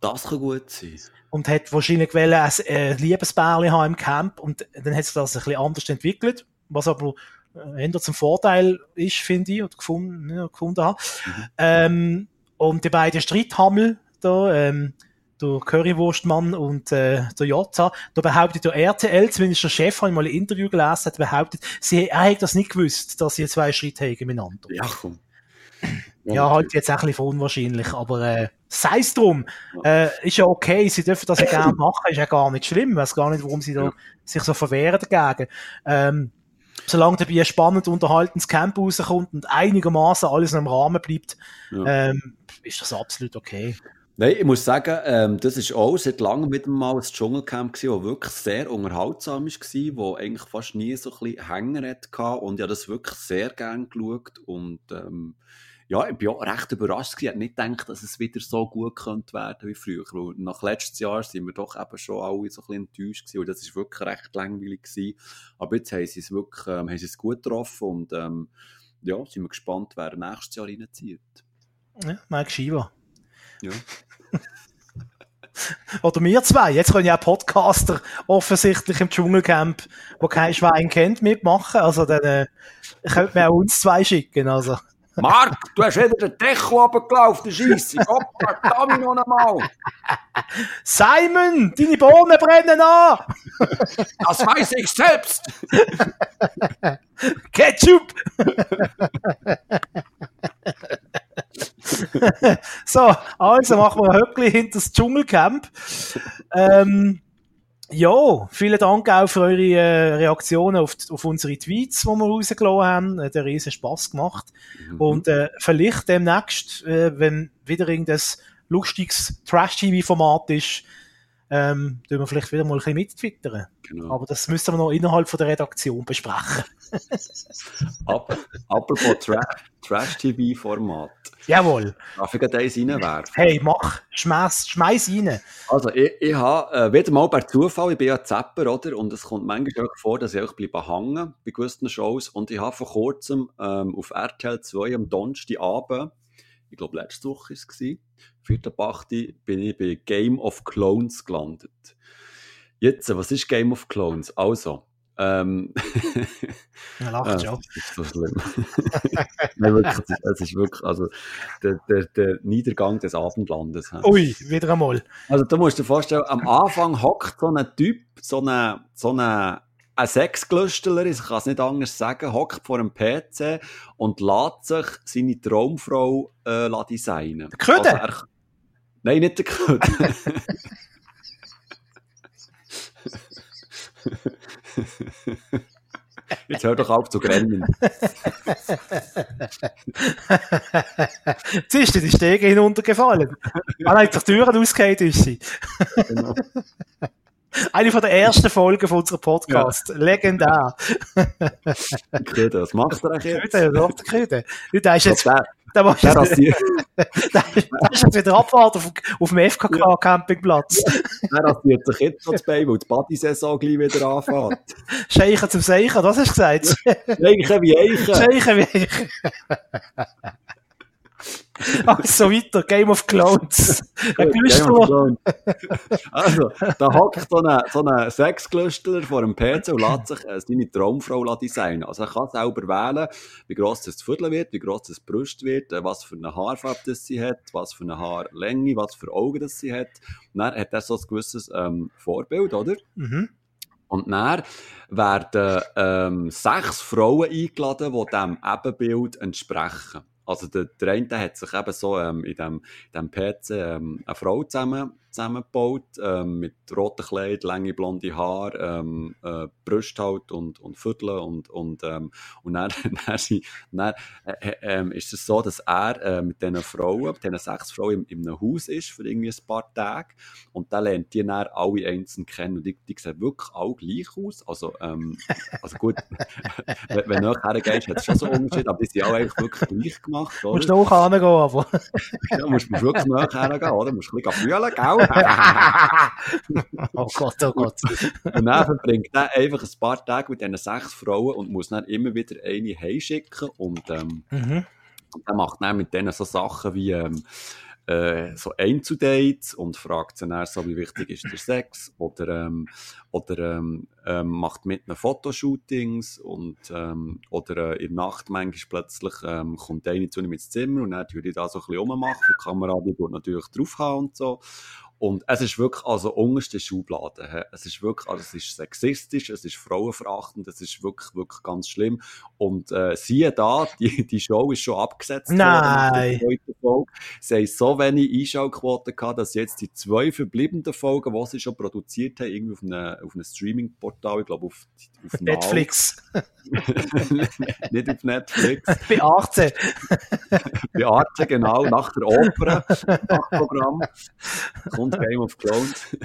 S2: Das kann gut sein.
S3: und hat wahrscheinlich wollen, ein äh, Liebesbärli haben im Camp und dann hat sich das ein bisschen anders entwickelt, was aber äh, eher zum Vorteil ist, finde ich, oder gefunden, ja, gefunden habe. Mhm. Ähm, und die beiden Streithammel da, ähm, der Currywurstmann und äh, der Jota, da behauptet der RTL, zumindest der Chef, habe ich mal ein Interview gelesen, hat behauptet, sie, er hätte das nicht gewusst, dass sie zwei Schritte haben miteinander.
S2: Ja, komm.
S3: Ja, ja halt jetzt auch ein bisschen unwahrscheinlich, aber äh, sei es drum. Äh, ist ja okay, sie dürfen das ja gerne machen, ist ja gar nicht schlimm, ich weiß gar nicht, warum sie da sich so verwehren dagegen. Ähm, solange dabei ein spannend unterhaltenes Camp rauskommt und einigermaßen alles im Rahmen bleibt, ja. ähm, ist das absolut okay.
S2: Nein, ich muss sagen, ähm, das ist auch seit langem wieder mal ein Dschungelcamp gewesen, das wirklich sehr unterhaltsam war, wo eigentlich fast nie so ein bisschen Hänger hatte und ich habe das wirklich sehr gerne geschaut und ähm, ja, ich bin auch recht überrascht gewesen. Ich hätte nicht gedacht, dass es wieder so gut könnte werden wie früher. Weil nach letztes Jahr sind wir doch eben schon alle so ein bisschen enttäuscht gewesen. Und das ist wirklich recht langweilig gewesen. Aber jetzt haben sie es wirklich, ähm, haben sie es gut getroffen und, ähm, ja, sind wir gespannt, wer nächstes Jahr reinzieht.
S3: Ja, Mike Shiva.
S2: Ja.
S3: Oder wir zwei. Jetzt können ja auch Podcaster offensichtlich im Dschungelcamp, wo kein Schwein kennt, mitmachen. Also dann äh, könnte man auch uns zwei schicken. Also.
S2: Mark, du hast wieder den Deckel runtergelaufen, Scheisse. Gott, verdammt noch einmal.
S3: Simon, deine Bohnen brennen an.
S2: Das weiß ich selbst.
S3: Ketchup. so, also machen wir Höckli hinter das Dschungelcamp. Ähm, ja, vielen Dank auch für eure äh, Reaktionen auf, auf unsere Tweets, die wir rausgelassen haben. Hat einen riesen Spass gemacht. Mhm. Und äh, vielleicht demnächst, äh, wenn wieder irgendein lustiges Trash-TV-Format ist, ähm, tun wir vielleicht wieder mal ein bisschen mittwittern. Genau. Aber das müssen wir noch innerhalb von der Redaktion besprechen.
S2: Apropos Tra Trash-TV-Format.
S3: Jawohl.
S2: Darf ich gerade eins reinwerfen?
S3: Hey, mach, schmeiß, schmeiß rein.
S2: Also, ich, ich habe äh, wieder mal per Zufall, ich bin ja Zapper, oder? Und es kommt manchmal auch vor, dass ich auch bleibe hängen bei gewissen Shows. Und ich habe vor kurzem ähm, auf RTL 2 am Donnerstagabend, ich glaube, letzte Woche war es, 4.8. bin ich bei Game of Clones gelandet. Jetzt, was ist Game of Clones? Also, ähm,
S3: er lacht schon.
S2: Das ist so schlimm. Nein, wirklich, es ist wirklich, also, der, der, der Niedergang des Abendlandes.
S3: Ui, wieder einmal.
S2: Also, du musst dir vorstellen, am Anfang hockt so ein Typ, so ein, so ein, ein Sexglüsteler, ich kann es nicht anders sagen, hockt vor einem PC und lässt sich seine Traumfrau äh, designen.
S3: Der Köder? Also
S2: Nein, nicht der Köder. Jetzt hör doch auf zu grennen.
S3: Jetzt ist die Stege hinuntergefallen. Ah nein, die Türen ausgeht ist sie. Genau. Eine von der ersten Folgen von unserem Podcast. Ja. Legendär.
S2: Köder, was machst du eigentlich jetzt?
S3: Köder, doch, der Köder. Du, ist jetzt...
S2: Da machst du jetzt,
S3: jetzt wieder Abfahrt auf, auf dem FKK-Campingplatz.
S2: Der rasiert sich jetzt noch das Bein, weil die Party-Saison gleich wieder anfängt.
S3: Scheichen zum Seichen, das hast du gesagt.
S2: Scheichen wie Eichen.
S3: Scheichen wie Eichen. Also weiter, Game of Clones. Ein Glüstler.
S2: also, da hockt so ein, so ein Sexglüstler vor einem PC und lässt sich äh, seine Traumfrau designen. Also er kann selber wählen, wie gross das Viertel wird, wie gross das Brust wird, äh, was für eine Haarfarbe das sie hat, was für eine Haarlänge, was für Augen das sie hat. Und dann hat er so ein gewisses ähm, Vorbild, oder?
S3: Mhm.
S2: Und dann werden ähm, sechs Frauen eingeladen, die diesem Ebenbild entsprechen. Also der, der eine hat sich eben so ähm, in dem, in dem PC ähm, eine Frau zusammen, zusammengebaut, ähm, mit roten Kleid, lange blonde Haare, ähm, äh, Brüste halt und, und Viertel und, und, ähm, und dann, dann, dann äh, äh, ist es so, dass er äh, mit diesen Frauen, mit diesen sechs Frauen in, in einem Haus ist für irgendwie ein paar Tage und dann lernt die dann alle einzeln kennen und die, die sehen wirklich alle gleich aus, also, ähm, also gut, wenn, wenn du nachher gehst, hat es schon so einen Unterschied, aber die sind alle eigentlich wirklich gleich gemacht.
S3: Oder? Musst du auch hingehen, aber...
S2: ja, musst du wirklich nachher gehen, oder? Musst du ein bisschen fühlen, gell?
S3: oh Gott, oh Gott.
S2: und dann verbringt er einfach ein paar Tage mit diesen sechs Frauen und muss dann immer wieder eine heimschicken und, ähm,
S3: mhm.
S2: und er macht dann mit denen so Sachen wie, ähm, äh, so Einzeldates und fragt sie dann so, wie wichtig ist der Sex oder, ähm, oder ähm, ähm, macht mit einem Fotoshootings und ähm, oder äh, in der Nacht manchmal plötzlich ähm, kommt eine zu ihm ins Zimmer und dann würde ich da so ein bisschen rummachen, die Kamera die tut natürlich draufhauen und so und es ist wirklich also unterste Schublade. Es ist wirklich, also es ist sexistisch, es ist frauenverachtend, es ist wirklich, wirklich ganz schlimm. Und äh, siehe da, die, die Show ist schon abgesetzt
S3: Nein.
S2: worden. Folge. Sie haben so wenig Einschaltquoten gehabt, dass jetzt die zwei verbliebenen Folgen, die sie schon produziert haben, irgendwie auf einem, auf einem Streaming-Portal, ich glaube auf, auf
S3: Netflix.
S2: Nicht auf Netflix.
S3: Bei 18.
S2: Bei Arte, genau, nach der Oper, nach Programm, kommt Game of Thrones.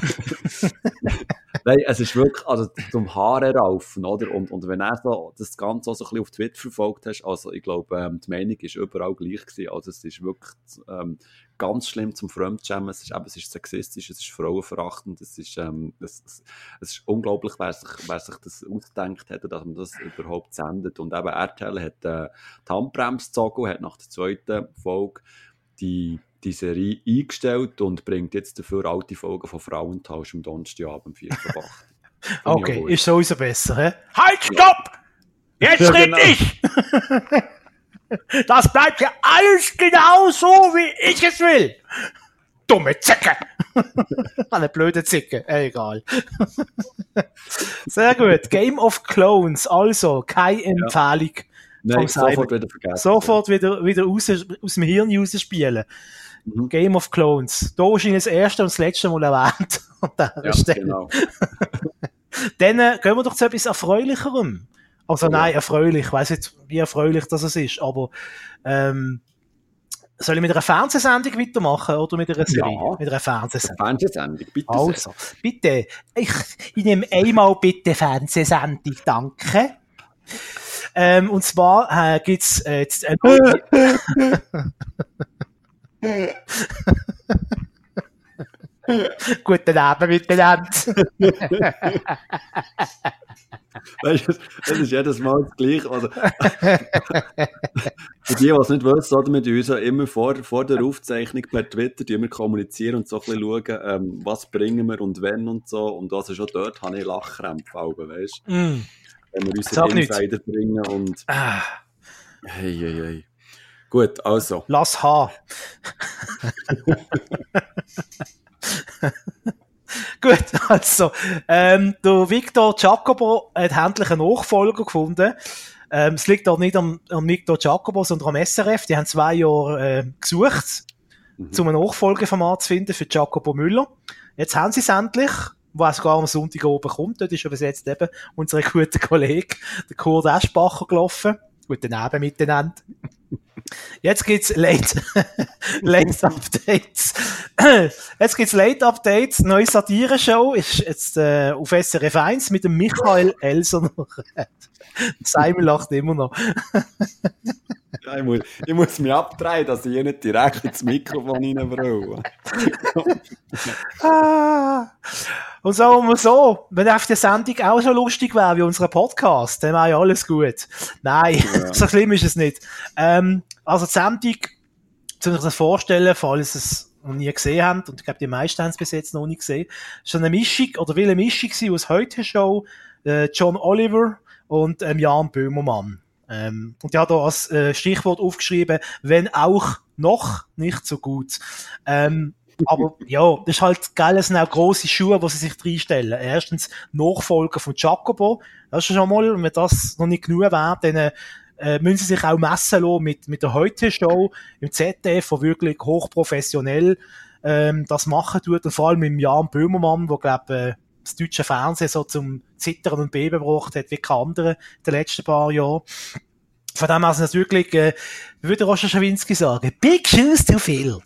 S2: Nein, es ist wirklich, also zum Haare raufen, oder? Und, und wenn du so das Ganze auch so ein bisschen auf Twitter verfolgt hast, also ich glaube, ähm, die Meinung ist überall gleich gewesen. Also es ist wirklich ähm, ganz schlimm zum Fremdschämen. Es ist, eben, es ist sexistisch, es ist frauenverachtend, es ist, ähm, es, es ist unglaublich, wer sich, wer sich das ausgedacht hätte, dass man das überhaupt sendet. Und eben RTL hat äh, die Handbremse gezogen, hat nach der zweiten Folge die die Serie eingestellt und bringt jetzt dafür alte Folgen von Frauentausch am Donnerstagabend 4 vor 8.
S3: okay, ist sowieso besser, hä? Halt, stopp! Jetzt ja, genau. ich! das bleibt ja alles genau so, wie ich es will! Dumme Zicke! Eine blöde Zicke, äh, egal. Sehr gut. Game of Clones, also keine Empfehlung. Ja.
S2: Nein, sofort wieder vergessen.
S3: Sofort wieder, wieder raus, aus dem Hirn raus spielen. Mhm. Game of Clones. Da wahrscheinlich das erste und das letzte Mal erwähnt. ja, genau. Dann äh, gehen wir doch zu etwas Erfreulicherem. Also ja. nein, erfreulich. Ich weiss nicht, wie erfreulich das ist, aber ähm, soll ich mit einer Fernsehsendung weitermachen oder mit einer Serie?
S2: Ja,
S3: mit einer Fernsehsendung.
S2: Fernsehsendung, bitte.
S3: Also, bitte. Ich, ich nehme einmal bitte Fernsehsendung, danke. Ähm, und zwar äh, gibt's äh, jetzt äh, Guten Abend miteinander.
S2: weißt du, das ist jedes Mal das Gleiche. Also, für die, die es nicht wissen, oder mit uns immer vor, vor der Aufzeichnung per Twitter die wir kommunizieren und so ein bisschen schauen, ähm, was bringen wir und wenn und so. Und also schon dort habe ich Lachkrämpfe, weißt du? Mm. Wenn wir unsere Insider nicht. bringen und. Ah. Hey, hey, hey. Gut, also.
S3: Lass H. Gut, also, ähm, der Victor Jacobo hat endlich einen Nachfolger gefunden. Ähm, es liegt auch nicht am, am Victor Jacobo, sondern am SRF. Die haben zwei Jahre äh, gesucht, mhm. um ein Nachfolgeformat zu finden für Jacobo Müller. Jetzt haben sie es endlich, was sogar am Sonntag oben kommt. Dort ist aber jetzt eben unser guter Kollege, der Kurt Eschbacher, gelaufen. Guten Abend miteinander. Jetzt gibt's Late, Late Updates. Jetzt gibt's Late Updates. Neue Satire-Show ist jetzt äh, auf SRF 1 mit dem Michael Elser noch. Simon lacht immer noch.
S2: ja, ich, muss, ich muss mich abdrehen, dass ich nicht direkt ins Mikrofon reinbrülle.
S3: ah. Und sagen wir so, wenn auf der Sendung auch so lustig wäre wie unser Podcast, dann wäre ja alles gut. Nein, ja. so schlimm ist es nicht. Ähm, also die Sendung, zu sich das vorstellen, falls es noch nie gesehen haben, und ich glaube, die meisten haben es bis jetzt noch nicht gesehen, ist eine Mischung, oder will eine Mischung sein aus heute Show, äh, John Oliver und ähm, Jan Böhmermann. Ähm, und ich habe da als äh, Stichwort aufgeschrieben, wenn auch noch nicht so gut. Ähm, aber ja, das ist halt geil, es sind auch grosse Schuhe, die sie sich reinstellen. Erstens Nachfolger von Jacobo. Das ist schon mal, wenn das noch nicht genug wäre, dann äh, müssen sie sich auch messen lassen mit, mit der Heute-Show im ZDF, wo wirklich hochprofessionell ähm, das machen tut. Und vor allem mit Jan Böhmermann, wo glaube äh, das deutsche Fernsehen so zum Zittern und Beben gebracht hat, wie kein anderer in den letzten paar Jahren. Von dem her sind das wirklich, äh, würde Roger Schawinski sagen, big shoes to fill.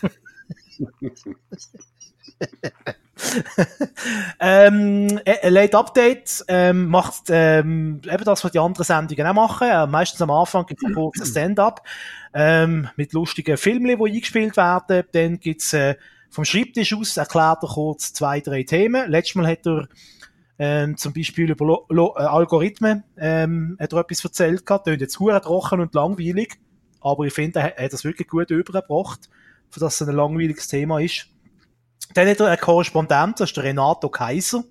S3: ähm, äh, Late Update ähm, macht ähm, eben das, was die anderen Sendungen auch machen. Äh, meistens am Anfang gibt es ein kurzes Stand-up ähm, mit lustigen Filmen, die eingespielt werden. Dann gibt's äh, vom Schreibtisch aus erklärt er kurz zwei, drei Themen. Letztes Mal hat er ähm, zum Beispiel über Lo Lo äh, Algorithmen ähm, hat er etwas erzählt gehabt. Das ist jetzt hure trocken und langweilig, aber ich finde, er hat das wirklich gut übergebracht für das es ein langweiliges Thema ist. Dann hat er einen Korrespondent, das ist der Renato Kaiser.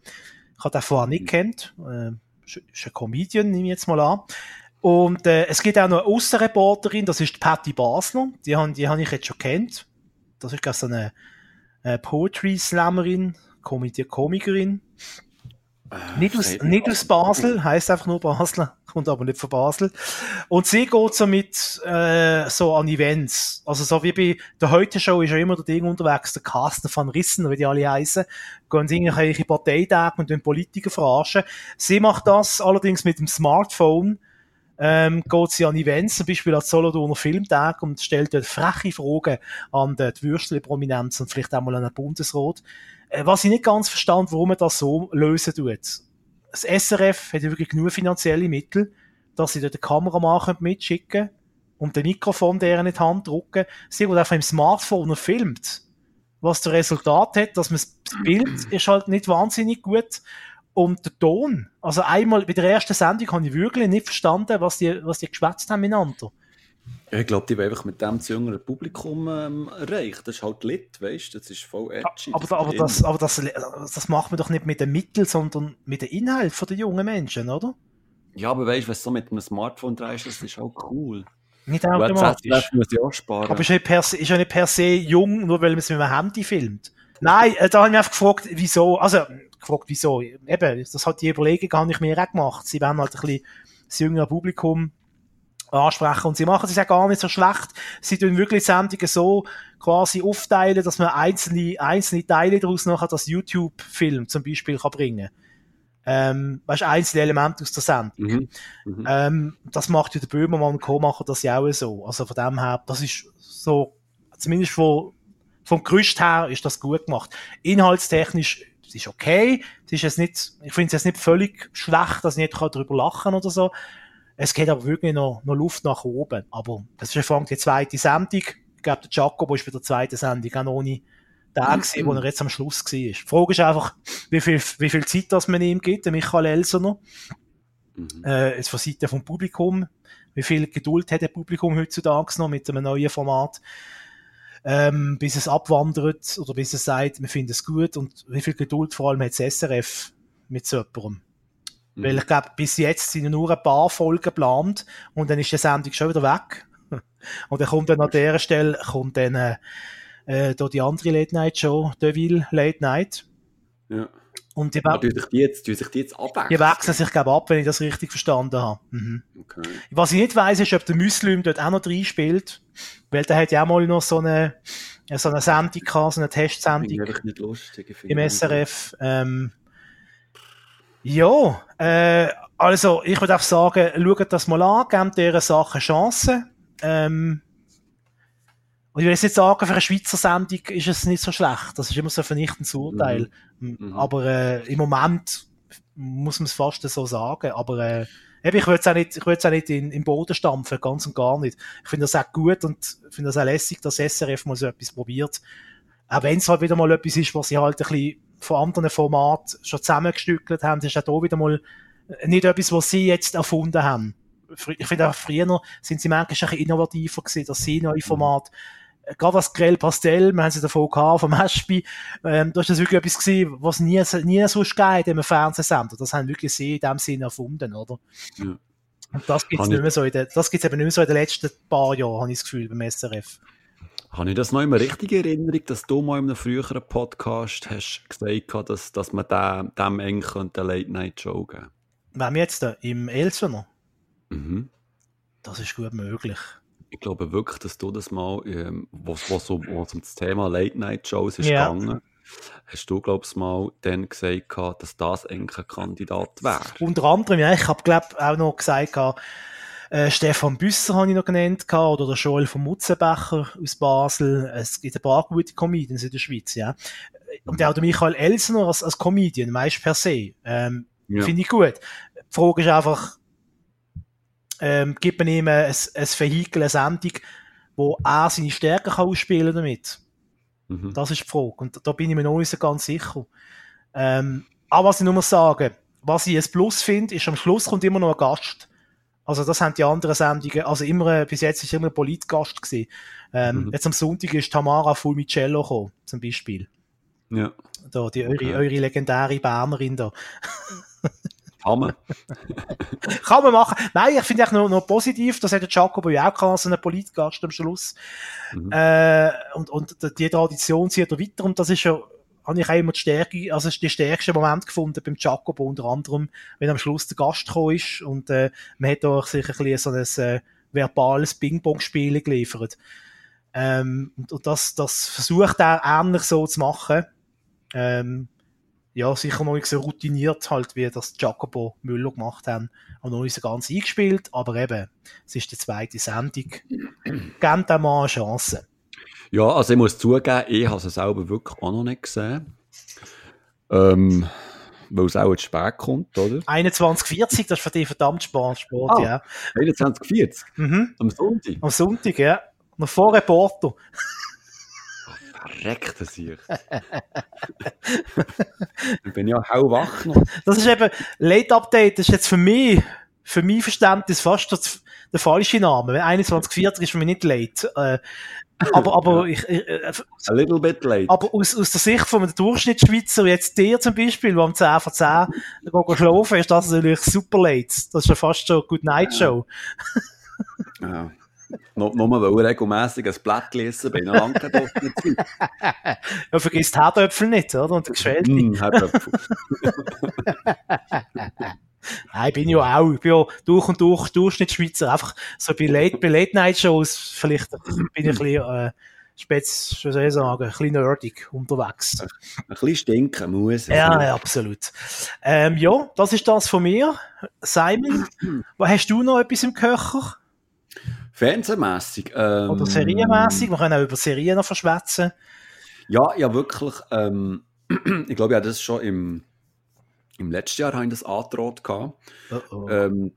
S3: Ich habe den vorher nicht kennt. Äh, ist ein Comedian, nehme ich jetzt mal an. Und äh, es gibt auch noch eine Aussenreporterin, das ist die Patty Basler. Die habe die hab ich jetzt schon kennt. Das ist so eine äh, Poetry-Slammerin, Comedy Komikerin. Äh, nicht, aus, nicht aus Basel, heißt einfach nur Basel, kommt aber nicht von Basel. Und sie geht so mit äh, so an Events. Also so wie bei der Heute-Show ist ja immer der Ding unterwegs, der Carsten van Rissen, wie die alle heißen, gehen sie irgendwelche Parteitage und den Politiker verarschen. Sie macht das allerdings mit dem Smartphone ähm, geht sie an Events, zum Beispiel an Solothurner Filmtag und stellt dort freche Fragen an die Würstle-Prominenz und vielleicht auch mal an den Bundesrat. Äh, was ich nicht ganz verstand, warum man das so lösen tut. Das SRF hat ja wirklich genug finanzielle Mittel, dass sie dort den Kameramann mitschicken und den Mikrofon deren in die Hand drücken. Sie wird einfach im Smartphone filmt. Was das Resultat hat, dass man das Bild ist halt nicht wahnsinnig gut und der Ton. Also einmal bei der ersten Sendung habe ich wirklich nicht verstanden, was die, was die geschwätzt haben miteinander.
S2: Ja, ich glaube, die wollen einfach mit dem zu jüngeren Publikum ähm, erreichen. Das ist halt lit, weißt du? Das ist voll edgy.
S3: Aber, aber, das, aber das, das macht man doch nicht mit den Mitteln, sondern mit dem Inhalt der jungen Menschen, oder?
S2: Ja, aber weißt du, wenn du so mit einem Smartphone drehst, das ist auch cool.
S3: Nicht automatisch.
S2: muss ich auch sparen.
S3: Aber ist ja, nicht per se, ist ja nicht per se jung, nur weil man es mit einem Handy filmt. Nein, äh, da habe ich mich einfach gefragt, wieso, also, gefragt, wieso. Eben, das hat die Überlegung gar nicht mehr auch gemacht. Sie wollen halt ein bisschen das jüngere Publikum ansprechen. Und sie machen es ja gar nicht so schlecht. Sie tun wirklich Sendungen so quasi aufteilen, dass man einzelne, einzelne Teile daraus nachher das YouTube-Film zum Beispiel kann bringen ähm, weißt einzelne Elemente aus der Sendung. Mhm. Mhm. Ähm, das macht ja der Böhmermann und Co. machen das ja auch so. Also von dem her, das ist so, zumindest von, vom Gerüst her ist das gut gemacht. Inhaltstechnisch, das ist okay. Das ist jetzt nicht, ich finde es jetzt nicht völlig schlecht, dass ich nicht darüber lachen oder so. Es geht aber wirklich noch, noch Luft nach oben. Aber das ist ja die zweite Sendung. Ich glaube, der Jacobo ist bei der zweiten Sendung auch noch nicht da mhm. gewesen, wo er jetzt am Schluss war. Die Frage ist einfach, wie viel, wie viel Zeit das man ihm gibt, der Michael Elsener. Mhm. Äh, jetzt von Seite vom Publikum. Wie viel Geduld hat das Publikum heutzutage noch mit einem neuen Format? Ähm, bis es abwandert oder bis es sagt, wir finden es gut und wie viel Geduld vor allem hat das SRF mit so jemandem. Mhm. Weil ich glaube, bis jetzt sind nur ein paar Folgen geplant und dann ist die Sendung schon wieder weg. Und dann kommt dann an dieser Stelle, kommt dann, äh, äh da die andere Late Night Show, Deville Late Night.
S2: Ja.
S3: Und die,
S2: ja, sich die jetzt, sich die jetzt abwechseln?
S3: Die wechseln sich, glaube ab, wenn ich das richtig verstanden habe. Mhm. Okay. Was ich nicht weiss, ist, ob der Muslim dort auch noch drin spielt. Weil der hat ja auch mal noch so eine, so eine Sendung gehabt, so eine Testsendung.
S2: Nicht lustig,
S3: Im SRF. Ähm, ja, äh, also ich würde auch sagen, schaut das mal an, gebt dieser Sache Chancen. Ähm, und ich will jetzt nicht sagen, für eine Schweizer Sendung ist es nicht so schlecht. Das ist immer so ein vernichtendes Urteil. Mhm. mhm. Aber äh, im Moment muss man es fast so sagen. Aber äh, eben, ich würde es auch nicht, ich würde es auch nicht in, im Boden stampfen, ganz und gar nicht. Ich finde das auch gut und finde das auch lässig, dass SRF mal so etwas probiert. Auch wenn es halt wieder mal etwas ist, was sie halt ein bisschen von anderen Formaten schon zusammengestückelt haben, das ist auch hier wieder mal nicht etwas, was sie jetzt erfunden haben. Ich finde auch früher sind sie manchmal ein bisschen innovativer gewesen, dass sie neue mhm. Formate gerade das Grell Pastell, wir haben sie davon gehabt, vom Ashby, ähm, da ist das wirklich etwas gewesen, was nie, nie sonst geht in einem Fernsehsender. Das haben wirklich sie in dem Sinne erfunden, oder? Ja. Und das gibt's nicht mehr so in den, das gibt's eben nicht mehr so in den letzten paar Jahren, habe ich das Gefühl, beim SRF.
S2: Habe ich das noch immer richtig in Erinnerung, dass du mal in einem früheren Podcast hast gesagt dass, dass man dem, dem eng eine Late-Night-Show geben
S3: Wem jetzt da? Im Elsener?
S2: Mhm.
S3: Das ist gut möglich.
S2: Ich glaube wirklich, dass du das mal, ähm, was, was, um, was um das Thema Late-Night-Shows ist ja. gegangen, hast du, glaubst mal dann gesagt, dass das eigentlich ein Kandidat wäre?
S3: Unter anderem, ja. Ich habe, glaube auch noch gesagt, äh, Stefan Büsser habe ich noch genannt, oder der Joel von Mutzenbecher aus Basel. Es gibt ein paar gute Comedians in der Schweiz, ja. Und auch der Michael Elsner als, als Comedian, meist per se. Ähm, ja. Finde ich gut. Die Frage ist einfach, ähm, gibt man ihm ein, ein Vehikel, eine Sendung, wo er seine Stärken kann ausspielen damit. Mhm. Das ist die Frage. Und da bin ich mir noch nicht so ganz sicher. Ähm, aber was ich nur mal sagen, was ich ein Plus finde, ist, am Schluss kommt immer noch ein Gast Also das haben die anderen Sendungen, also immer, bis jetzt ist immer ein Politgast gewesen. Ähm, mhm. Jetzt am Sonntag ist Tamara Fulmicello gekommen, zum Beispiel.
S2: Ja.
S3: Da, die, eure, okay. eure legendäre Bernerin da.
S2: Kann man.
S3: Kann man machen. Nein, ich finde es noch, noch positiv, das hat der Jacobo ja auch gehabt, so einen Politgast am Schluss. Mhm. Äh, und, und die Tradition zieht er weiter und das ist ja habe ich auch immer die Stärke, also die stärkste Moment gefunden beim Jacobo unter anderem, wenn am Schluss der Gast ist und äh, man hat auch sich ein bisschen so ein äh, verbales Ping-Pong-Spiel geliefert. Ähm, und, und das, das versucht er ähnlich so zu machen. Ähm, ja, sicher noch nicht so routiniert halt, wie das Jacobo Müller gemacht haben. Und noch nicht so ganz eingespielt, aber eben, es ist die zweite Sendung. Gebt dem mal eine Chance.
S2: Ja, also ich muss zugeben, ich habe es selber wirklich auch noch nicht gesehen. Ähm, weil es auch zu spät kommt, oder?
S3: 21.40, das ist für dich verdammt Sport, Sport ah, ja.
S2: 21.40?
S3: Mhm.
S2: Am Sonntag?
S3: Am Sonntag, ja. Noch vor Reporter.
S2: Verreckt das hier. ich bin ja hauwach noch.
S3: Das ist eben, Late Update, das ist jetzt für mich, für mein Verständnis fast das, der falsche Name. 21.40 ist für mich nicht late. Äh, aber, aber ich, ich,
S2: äh, A little bit late.
S3: Aber aus, aus der Sicht von einem Durchschnittsschweizer, jetzt dir zum Beispiel, der um 10 vor 10 geht schlafen, ist das natürlich super late. Das ist ja fast schon eine Good Night Show.
S2: Ja. ja. Nur, nur weil ich regelmässig ein Blatt gelesen bin, noch lange keine
S3: Ja, vergiss die Herdöpfel nicht, oder? Und die Geschwälte. Mm, Herdöpfel. Nein, ich bin ja auch, ich bin ja durch und durch Durchschnittsschweizer. Einfach so bei Late, bei Late Night Shows vielleicht bin ich ein bisschen, äh, soll ich sagen, ein bisschen nerdig unterwegs.
S2: Ein bisschen stinken muss.
S3: Ja, ja, absolut. Ähm, ja, das ist das von mir. Simon, hast du noch etwas im Köcher?
S2: Fernsehmässig. Ähm,
S3: Oder serienmässig? Wir können auch über Serien noch verschwätzen.
S2: Ja, ja, wirklich. Ähm, ich glaube, ja, das schon im im letzten Jahr habe ich das angedroht. Oh oh. Ähm,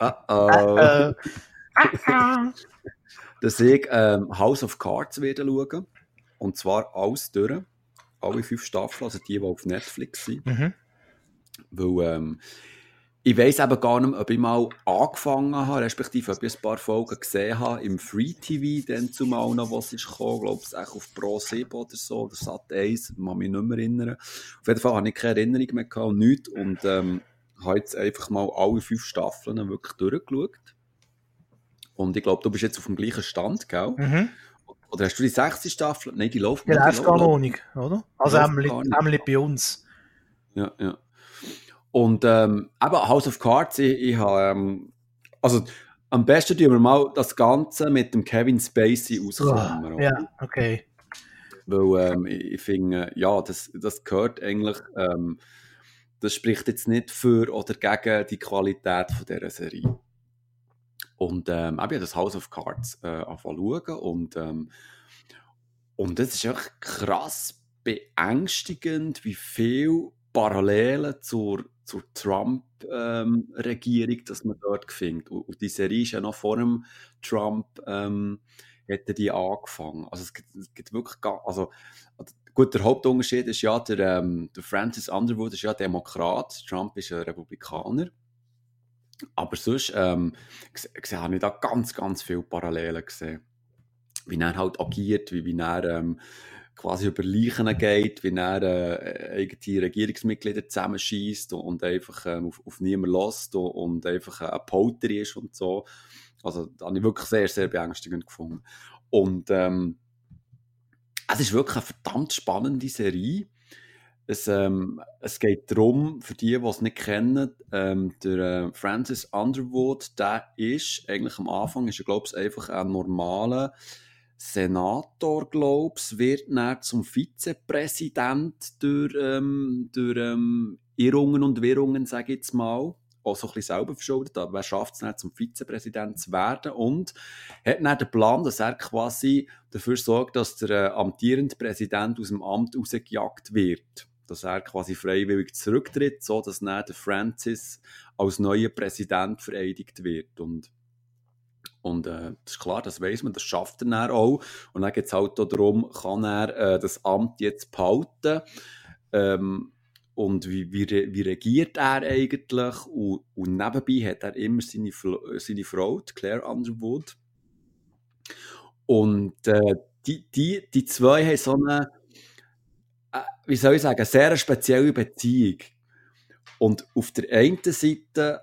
S2: uh -oh. dass ich ähm, House of Cards werde schauen. Und zwar alles durch. Alle fünf Staffeln, also die, die auf Netflix sind. Mhm. Weil ähm, ich weiß eben gar nicht, ob ich mal angefangen habe, respektive ob ich ein paar Folgen gesehen habe im Free TV, dann zumal noch was ist gekommen, ich glaube es auf Pro 7 oder so, oder Sat 1, kann mich nicht mehr erinnern. Auf jeden Fall habe ich keine Erinnerung mehr gehabt nichts und ähm, habe jetzt einfach mal alle fünf Staffeln wirklich durchgeschaut. Und ich glaube, du bist jetzt auf dem gleichen Stand, gell? Mhm. Oder hast du die sechste Staffel? Nein, die läuft
S3: nicht. Die läuft gar noch nicht, oder? Also einmal bei uns.
S2: Ja, ja. Und ähm, eben House of Cards, ich, ich habe, ähm, also am besten tun wir mal das Ganze mit dem Kevin Spacey auskommen.
S3: Oh, ja, okay.
S2: Weil ähm, ich, ich finde, ja, das, das gehört eigentlich, ähm, das spricht jetzt nicht für oder gegen die Qualität von dieser Serie. Und ähm, ich habe das House of Cards äh, angefangen schauen und, ähm, und es ist echt krass beängstigend, wie viel Parallelen zur zur Trump-Regierung, ähm, dass man dort findet. Und, und die Serie ist ja noch vor dem Trump, ähm, hätte die angefangen. Also es gibt, es gibt wirklich, gar, also gut, der Hauptunterschied ist ja, der, ähm, der Francis Underwood ist ja Demokrat, Trump ist ein Republikaner. Aber sonst ähm, habe ich da ganz, ganz viele Parallelen gesehen. Wie er halt agiert, wie, wie er ähm, quasi über Leichen geht, wie er äh, eigene Regierungsmitglieder zusammenschießt und, und, einfach ähm, auf, auf niemanden lässt und, und einfach ein Polter ist und so. Also, das habe ich wirklich sehr, sehr beängstigend gefunden. Und ähm, es ist wirklich eine verdammt spannende Serie. Es, ähm, es geht darum, für die, die es nicht kennen, ähm, der äh, Francis Underwood, der ist eigentlich am Anfang, ist er, glaube ich, einfach ein normaler Senator, glaube ich, wird dann zum Vizepräsident durch, ähm, durch ähm, Irrungen und Wirrungen, sage ich jetzt mal. Auch so ein bisschen selber verschuldet, aber er schafft es dann zum Vizepräsident zu werden und hat dann den Plan, dass er quasi dafür sorgt, dass der äh, amtierende Präsident aus dem Amt rausgejagt wird. Dass er quasi freiwillig zurücktritt, so dass dann der Francis als neuer Präsident vereidigt wird. Und und äh, das ist klar, das weiß man, das schafft er dann auch. Und dann geht es halt auch darum, kann er äh, das Amt jetzt behalten. Ähm, und wie, wie, wie regiert er eigentlich und, und nebenbei hat er immer seine, seine Frau, Claire Underwood. Und äh, die, die, die zwei haben so eine, äh, wie soll ich sagen, sehr spezielle Beziehung. Und auf der einen Seite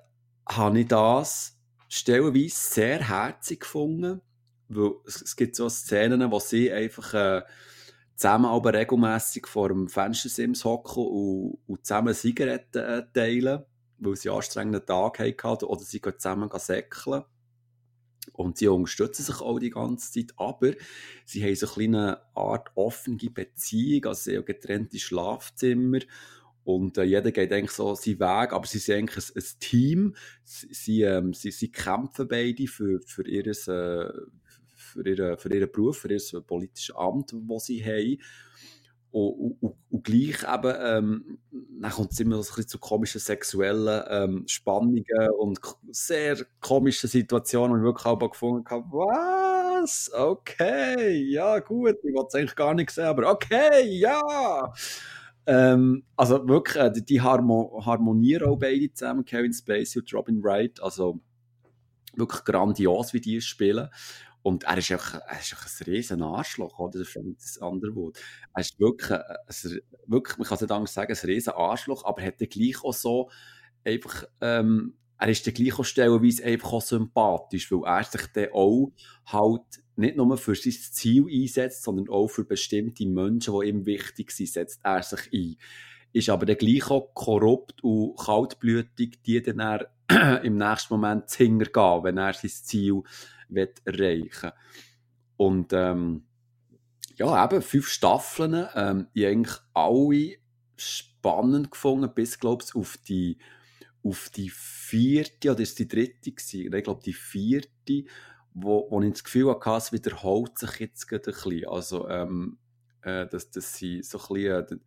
S2: habe ich das stellenweise sehr herzig gefunden, weil es, gibt so Szenen, wo sie einfach äh, zusammen aber regelmässig vor dem Fenstersims hocken und, und zusammen Zigaretten äh, teilen, weil sie einen anstrengenden Tag hatten oder sie gehen zusammen säckeln. Und sie unterstützen sich auch die ganze Zeit, aber sie haben so eine Art offene Beziehung, also sie haben getrennte Schlafzimmer und äh, jeder geht eigentlich so seinen Weg, aber sie sind eigentlich ein, ein Team. Sie, ähm, sie, sie, kämpfen beide für, für, ihres, äh, für, ihre, für ihren Beruf, für ihr politisches Amt, das sie haben. Und, und, und gleich eben, ähm, dann kommt es immer so zu komischen sexuellen ähm, Spannungen und sehr komischen Situationen, wo ich wirklich auch gefunden habe, was? Okay, ja gut, ich wollte es eigentlich gar nicht sehen, aber okay, ja. Ähm, also wirklich, äh, die, harmo harmonieren auch beide zusammen, Kevin Spacey und Robin Wright, also wirklich grandios, wie die spielen. Und er ist einfach, er ist einfach ein riesen Arschloch, oder? Das Underwood. Er ist wirklich, ein, wirklich, man kann es nicht anders sagen, ein riesen Arschloch, aber er hat dann gleich auch so einfach, ähm, er ist dann gleich auch stellenweise einfach auch sympathisch, weil er sich dann auch halt nicht nur für sein Ziel einsetzt, sondern auch für bestimmte Menschen, die ihm wichtig sind, setzt er sich ein. Ist aber dann gleich auch korrupt und kaltblütig, die dann er im nächsten Moment zu gehen, wenn er sein Ziel erreichen Und ähm, ja, eben fünf Staffeln, ähm, ich eigentlich alle spannend gefunden, bis, glaube ich, auf die, auf die vierte, oder ist die dritte gewesen? Ich glaube, die vierte, wo, wo ich das Gefühl hatte, es wiederholt sich jetzt ein bisschen. Also, ähm, äh, dass, dass sie so ein bisschen äh, die,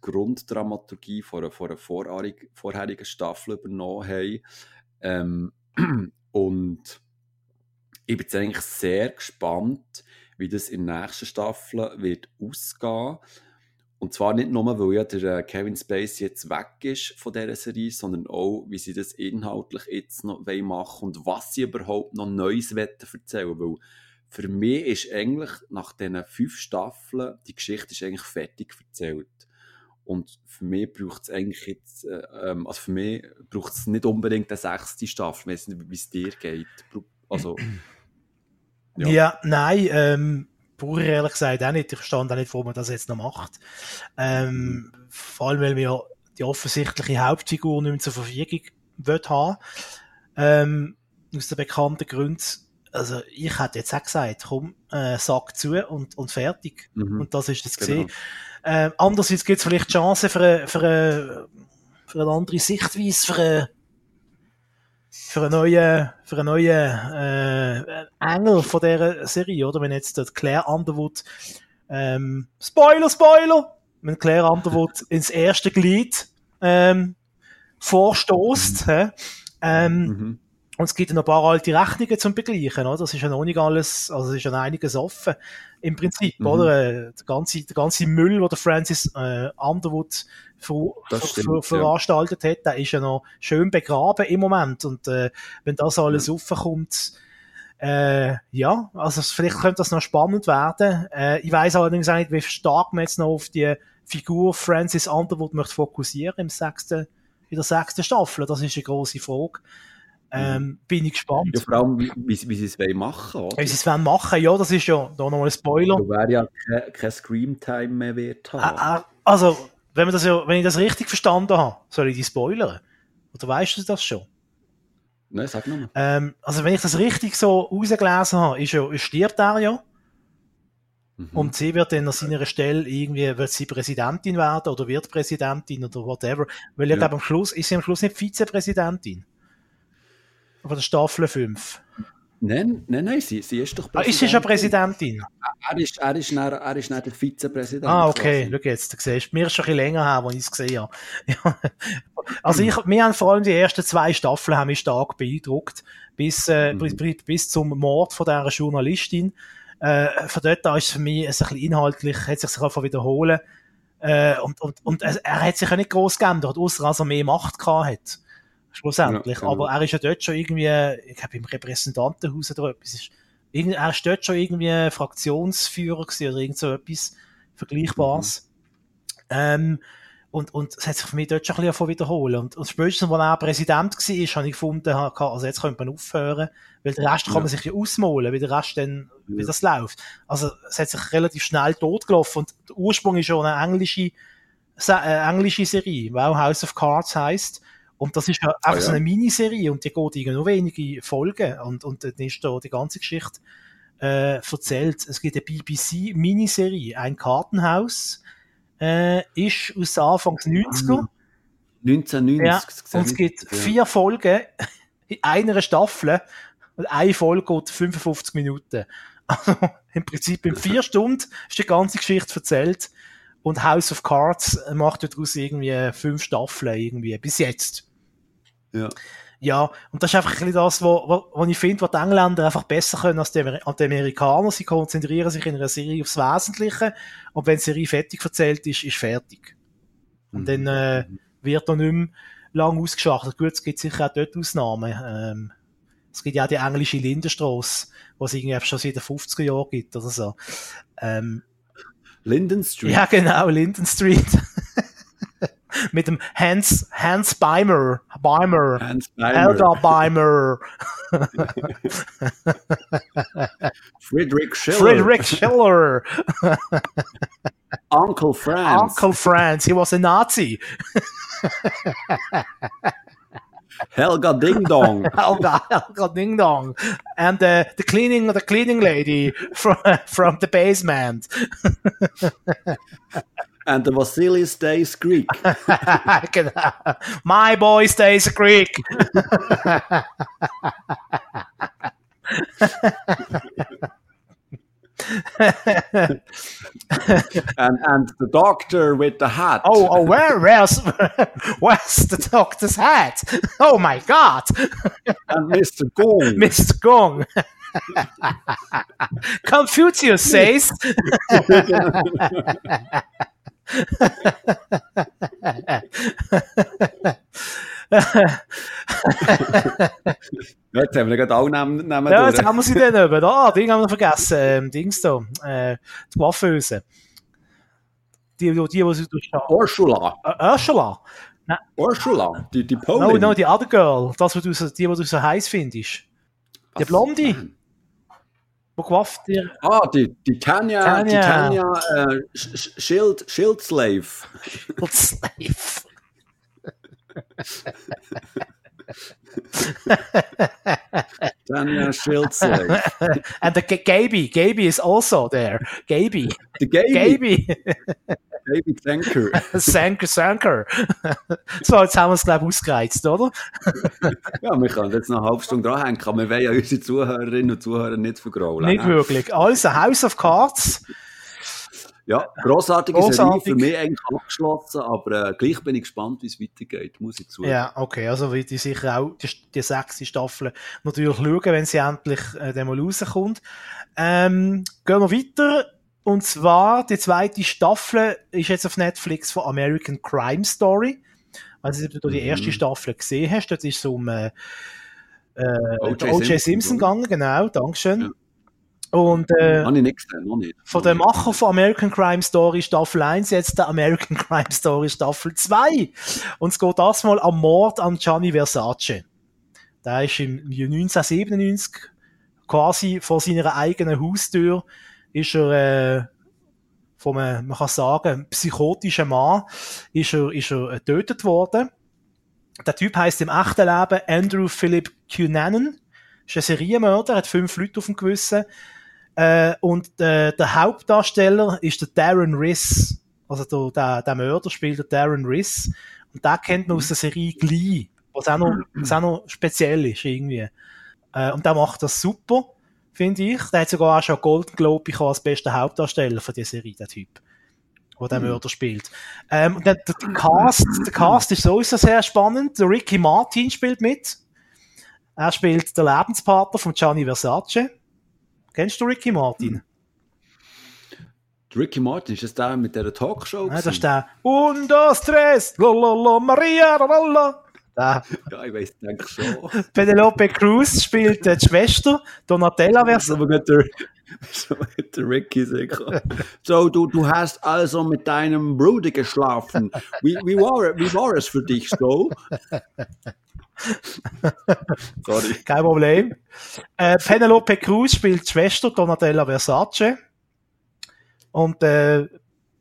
S2: Grunddramaturgie von einer, von einer vorherigen Staffel übernommen haben. Ähm, und ich bin jetzt eigentlich sehr gespannt, wie das in der nächsten Staffel wird ausgehen. Und zwar nicht nur, weil ja der äh, Kevin Spacey jetzt weg ist von dieser Serie, sondern auch, wie sie das inhaltlich jetzt noch machen wollen und was sie überhaupt noch Neues erzählen Weil für mich ist eigentlich nach diesen fünf Staffeln die Geschichte ist eigentlich fertig erzählt. Und für mich braucht es eigentlich jetzt, äh, ähm, also für mich braucht es nicht unbedingt eine sechste Staffel. Ich weiß wie es dir geht. Also,
S3: ja. ja, nein, ähm, pur ehrlich gesagt auch nicht. Ich verstand auch nicht, warum man das jetzt noch macht. Ähm, vor allem, weil wir die offensichtliche Hauptfigur nicht mehr zur Verfügung will haben. Ähm, aus den bekannten Gründen. Also, ich hätte jetzt auch gesagt, komm, äh, Sack zu und, und fertig. Mhm. Und das ist das genau. gesehen. Ähm, andererseits gibt es vielleicht Chancen für eine, für eine, für eine andere Sichtweise, für eine, für einen neuen, für einen neuen äh, Engel von dieser Serie, oder? Wenn jetzt der Claire Underwood, ähm, Spoiler, Spoiler, wenn Claire Underwood ins erste Glied ähm, vorstoßt, mhm. ähm, mhm. Und es gibt noch ein paar alte Rechnungen zum Begleichen, oder? Das ist ja noch nicht alles, also es ist ja noch einiges offen. Im Prinzip, mhm. oder? Äh, der ganze, der ganze Müll, den der Francis äh, Underwood ver, ver, veranstaltet ja. hat, der ist ja noch schön begraben im Moment. Und äh, wenn das alles mhm. raufkommt, äh, ja, also vielleicht könnte das noch spannend werden. Äh, ich weiß allerdings auch nicht, wie stark man jetzt noch auf die Figur Francis Underwood möchte fokussieren im sechsten, in der sechsten Staffel. Das ist eine große Frage. Ähm, bin ich gespannt.
S2: Ja, vor allem, wie, wie, wie sie es machen wollen.
S3: Wie sie es machen ja, das ist ja da nochmal ein Spoiler.
S2: Da wäre ja kein, kein Scream-Time mehr wert haben.
S3: Äh, äh, also, wenn, das ja, wenn ich das richtig verstanden habe, soll ich die spoilern? Oder weißt du das schon?
S2: Nein, sag nochmal.
S3: Ähm, also, wenn ich das richtig so rausgelesen habe, ist ja, stirbt er ja. Mhm. Und sie wird dann an seiner Stelle irgendwie, wird sie Präsidentin werden oder wird Präsidentin oder whatever. Weil ja. ich glaube, am Schluss, ist sie am Schluss nicht Vizepräsidentin. Von der Staffel 5.
S2: Nein, nein, nein, sie, sie ist doch
S3: Präsidentin. Ah, ist sie schon Präsidentin?
S2: Er ist, er ist, dann, er ist dann der Vizepräsident.
S3: Ah, okay, schau jetzt, du siehst, mir ist schon ein bisschen länger her, als ich es gesehen habe. also ich, wir haben vor allem die ersten zwei Staffeln haben mich stark beeindruckt, bis, äh, mhm. bis, bis zum Mord von dieser Journalistin. Äh, von dort an ist es für mich ein bisschen inhaltlich, hat sich einfach wiederholen Äh, und, und, und er, er hat sich ja nicht groß geändert, außer dass er mehr Macht gehabt hat. Schlussendlich.
S2: Ja, genau.
S3: Aber er ist ja dort schon irgendwie, ich glaube im Repräsentantenhaus oder etwas, ist, er ist dort schon irgendwie Fraktionsführer gewesen oder irgend so etwas Vergleichbares. Ähm, und, und es hat sich für mich dort schon ein bisschen davon wiederholen. Und, und spätestens, als er Präsident war, habe ich gefunden, also jetzt könnte man aufhören, weil den Rest kann man sich ja ausmalen, wie der Rest dann, wie
S2: Ja.
S3: das läuft. Also, es hat sich relativ schnell totgelaufen und der Ursprung ist schon eine englische, äh, englische Serie, die auch House of Cards heisst. Und das ist ja einfach
S2: Ah,
S3: so
S2: ja.
S3: eine Miniserie und die geht irgendwie nur wenige Folgen und, und dann ist da die ganze Geschichte äh, erzählt. Es gibt eine BBC-Miniserie, ein Kartenhaus, äh, ist aus den Anfangs 90er.
S2: 1990.
S3: Ja, und es gibt
S2: Ja.
S3: vier Folgen in einer Staffel und eine Folge geht 55 Minuten. Also im Prinzip in vier Stunden ist die ganze Geschichte erzählt und House of Cards macht daraus irgendwie fünf Staffeln irgendwie, bis jetzt.
S2: Ja.
S3: Ja, und das ist einfach ein bisschen das, wo ich finde, was die Engländer einfach besser können als die, als die Amerikaner. Sie konzentrieren sich in einer Serie aufs Wesentliche und wenn die Serie fertig erzählt ist, ist fertig. Und dann äh, wird da nicht mehr lang ausgeschachtet. Gut, es gibt sicher auch dort Ausnahmen. Ähm, es gibt ja auch die englische Lindenstrasse, die es irgendwie schon seit den 50er Jahren gibt oder so. Ähm,
S2: Linden Street.
S3: ja, genau, Linden Street. Mit dem Hans, Hans Beimer. Beimer.
S2: Hans Beimer.
S3: Helga Beimer.
S2: Friedrich Schiller.
S3: Friedrich Schiller.
S2: Uncle Franz.
S3: Uncle Franz. He was a Nazi.
S2: Helga Ding Dong.
S3: Helga, Helga Ding Dong. And uh, the cleaning, the cleaning lady from, from the basement.
S2: and the Vasily Stays Greek.
S3: My boy stays Greek.
S2: and, and the doctor with the hat.
S3: Oh, oh, where, where's, where's the doctor's hat? Oh my God,
S2: And Mr. Gong.
S3: Mr. Gong. Confucius says.
S2: Ja, jetzt haben wir gerade alle Namen, Namen
S3: Ja,
S2: durch.
S3: jetzt haben wir sie dann eben. Ah, Ding haben wir vergessen. Ähm, Dings da. Äh, die Coiffeuse. Die, die, die, die sie durch.
S2: Ursula.
S3: Äh, Ursula.
S2: Ursula. Die, die
S3: No,
S2: Polin.
S3: no, die other girl. Das, was du so, die, die du so heiß findest. Die
S2: Was?
S3: Blonde. Wo coifft dir?
S2: Ah, die, die Tanja,
S3: Tanja.
S2: die Tanja äh, Sch- Sch- Schild, Schildslave.
S3: Slave.
S2: Tanja Schildslave.
S3: And the G- Gaby. Gaby is also there. Gaby.
S2: Die Gaby.
S3: Gaby.
S2: Gaby Zenker.
S3: Sanker, Sanker. so, jetzt haben wir es, glaube ich, ausgereizt, oder?
S2: Ja, wir können jetzt noch eine halbe Stunde dranhängen, aber wir wollen ja unsere Zuhörerinnen und Zuhörer nicht vergraulen.
S3: Nicht
S2: ne?
S3: wirklich. Also, House of Cards.
S2: Ja, grossartige
S3: Grossartig.
S2: Serie, für mich eigentlich abgeschlossen, aber äh, gleich bin ich gespannt, wie es weitergeht, muss ich zugeben.
S3: Ja, okay. Also, will ich sicher auch die, die sechste Staffel natürlich schauen, wenn sie endlich äh, dann mal rauskommt. Ähm, gehen wir weiter. Und zwar, die zweite Staffel ist jetzt auf Netflix von American Crime Story. Also, ob du die
S2: Mhm.
S3: erste Staffel gesehen hast, dort ist es um äh, äh,
S2: O.J.
S3: O.J. Simpson,
S2: Simpson
S3: gegangen, genau, Dankeschön.
S2: Ja.
S3: Und äh,
S2: nicht.
S3: von dem Macher von American Crime Story Staffel 1 jetzt der American Crime Story Staffel 2. Und es geht das mal am Mord an Gianni Versace. Der ist im Jahr 1997 quasi vor seiner eigenen Haustür ist er äh, von einem, man kann sagen, psychotischen Mann ist er, ist er äh, getötet worden. Der Typ heißt im echten Leben Andrew Philip Cunanan. Ist ein Serienmörder, hat fünf Leute auf dem Gewissen. Äh, und äh, der Hauptdarsteller ist der Darren Riss. Also der, der, der Mörder spielt der Darren Riss. Und den kennt man aus der Serie Glee, was auch noch, was auch noch speziell ist irgendwie. Äh, und der macht das super, finde ich. Der hat sogar auch schon Golden Globe bekommen als bester Hauptdarsteller für die Serie, der Typ. Wo der
S2: Mhm.
S3: Mörder spielt. Ähm, und der, der, der Cast, der Cast ist sowieso sehr spannend. Der Ricky Martin spielt mit. Er spielt den Lebenspartner von Gianni Versace. Kennst du Ricky Martin?
S2: Ricky Martin, ist das der mit dieser Talkshow?
S3: Ja, das ist der Un, dos, tres, lololo, Maria, lololo.
S2: Ja, ich weiss, denke schon.
S3: Penelope Cruz spielt die Schwester, Donatella wär's.
S2: So, der Ricky sicher. So, du, du hast also mit deinem Bruder geschlafen. Wie, wie, war, wie war es für dich so?
S3: Sorry. Kein Problem. Äh, Penelope Cruz spielt Schwester Donatella Versace. Und äh,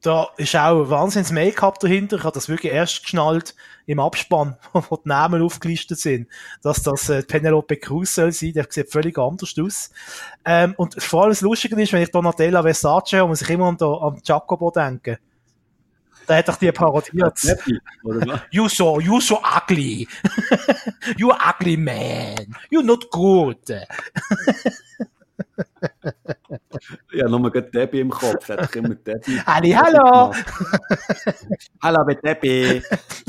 S3: da ist auch wahnsinns Make-up dahinter. Ich habe das wirklich erst geschnallt im Abspann, wo die Namen aufgelistet sind, dass das äh, Penelope Cruz soll sein. Der sieht völlig anders aus. Ähm, und vor allem das Lustige ist, wenn ich Donatella Versace habe, muss ich immer an, an Jacobo denken. Da hat doch die parodiert. you so, you so ugly. you ugly man. You not good.
S2: Ja, nur mit Debbie im Kopf. Hat ich immer Debbie.
S3: Ali, hallo!
S2: hallo mit Debbie.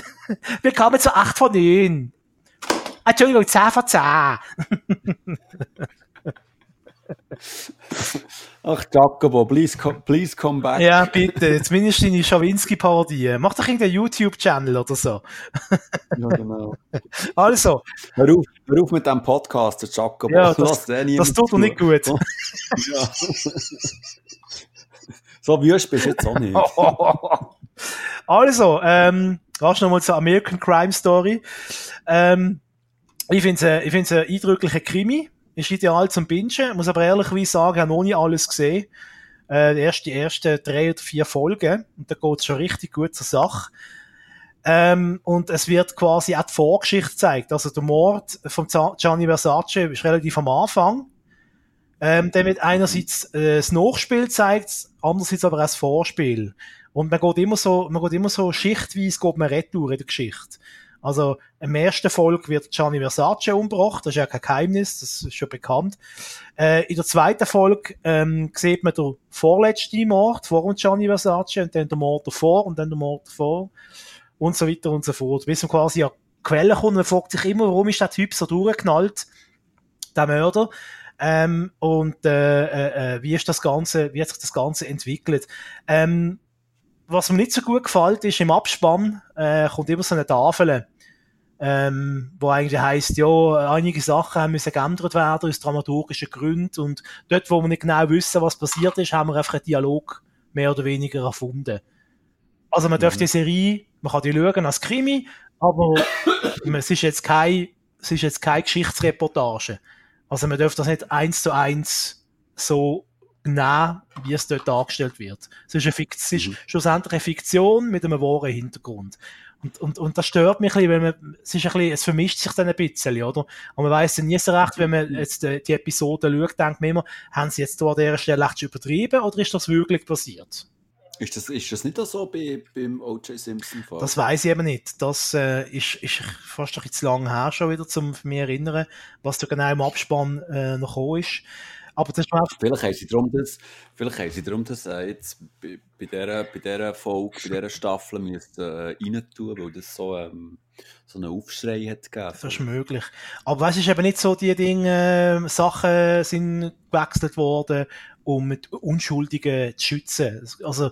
S3: Willkommen zu 8 von 9. Entschuldigung, 10 von 10.
S2: Ach, Jacobo, please, come, please come back.
S3: Ja, bitte. Zumindest deine Schawinski-Parodie. Mach doch irgendeinen YouTube-Channel oder so.
S2: ja, genau.
S3: Also.
S2: Hör auf, hör auf mit dem Podcast, der Jacobo.
S3: Ja, das, das tut doch nicht gut.
S2: ja. so wüst bist du jetzt auch nicht.
S3: also, ähm, rasch nochmal zur American Crime Story. Ähm, ich finde es ich ein eindrücklicher Krimi ist ideal zum Bingen. Muss aber ehrlicherweise sagen, ich habe noch nie alles gesehen. Äh, erst die ersten drei oder vier Folgen. Und da geht es schon richtig gut zur Sache. Ähm, und es wird quasi auch die Vorgeschichte gezeigt. Also der Mord von Gianni Versace ist relativ am Anfang. Ähm, der wird einerseits äh, das Nachspiel zeigt, andererseits aber auch das Vorspiel. Und man geht immer so, man geht immer so schichtweise geht man retour in der Geschichte. Also im ersten Folge wird Gianni Versace umgebracht, das ist ja kein Geheimnis, das ist schon bekannt. Äh, in der zweiten Folge ähm, sieht man den vorletzten Mord vor dem Gianni Versace und dann der Mord davor und dann der Mord davor und so weiter und so fort. Bis man quasi an Quellen kommt und man fragt sich immer, warum ist der Typ so durchgeknallt, der Mörder. Ähm, und äh, äh, äh, wie ist das Ganze, wie hat sich das Ganze entwickelt? Ähm, was mir nicht so gut gefällt, ist im Abspann äh, kommt immer so eine Tafel ähm, wo eigentlich heisst, ja, einige Sachen haben müssen geändert werden aus dramaturgischen Gründen und dort, wo wir nicht genau wissen, was passiert ist, haben wir einfach einen Dialog mehr oder weniger erfunden. Also man mhm. darf die Serie, man kann die schauen als Krimi, aber es ist jetzt kein, es ist jetzt keine Geschichtsreportage. Also man darf das nicht eins zu eins so nehmen, wie es dort dargestellt wird. Es ist, eine Fikt es ist mhm. schlussendlich eine Fiktion mit einem wahren Hintergrund. Und, und, und das stört mich ein bisschen, weil man, es ist ein bisschen, es vermischt sich dann ein bisschen, oder? Und man weiss ja nie so recht, wenn man jetzt die, die Episode schaut, denkt man immer, haben sie jetzt da an dieser Stelle echt übertrieben oder ist das wirklich passiert?
S2: Ist das, ist das nicht so bei, beim O.J. Simpson Fall?
S3: Das weiß ich eben nicht. Das äh, ist, ist fast ein bisschen zu lang her schon wieder, um mich erinnern, was da genau im Abspann äh, noch gekommen ist. Aber das ist
S2: vielleicht haben sie darum das, vielleicht haben sie darum das äh, jetzt bei, bei, dieser, bei dieser Folge, bei dieser Staffel müssen, äh, rein tun, weil das so, ähm, so einen Aufschrei hat gegeben.
S3: Das ist möglich. Aber es ist eben nicht so, die Dinge, äh, Sachen sind gewechselt worden, um mit Unschuldigen zu schützen. Also,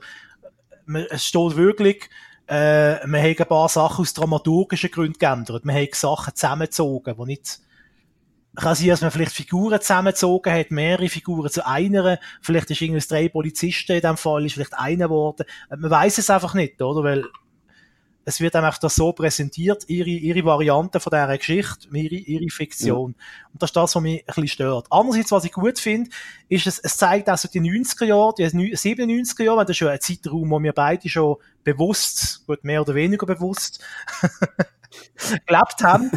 S3: es steht wirklich, äh, wir haben ein paar Sachen aus dramaturgischen Gründen geändert. Wir haben Sachen zusammengezogen, die nicht kann sein, dass man vielleicht Figuren zusammengezogen hat, mehrere Figuren zu einer. Vielleicht ist irgendwie drei Polizisten in dem Fall, ist vielleicht einer geworden. Man weiß es einfach nicht, oder? Weil es wird einfach das so präsentiert, ihre, ihre Variante von dieser Geschichte, ihre, ihre Fiktion. Ja. Und das ist das, was mich ein bisschen stört. Andererseits, was ich gut finde, ist, es, es zeigt also die 90er Jahre, die 97er Jahre, das ist schon ein Zeitraum, wo wir beide schon bewusst, gut, mehr oder weniger bewusst, gelebt haben.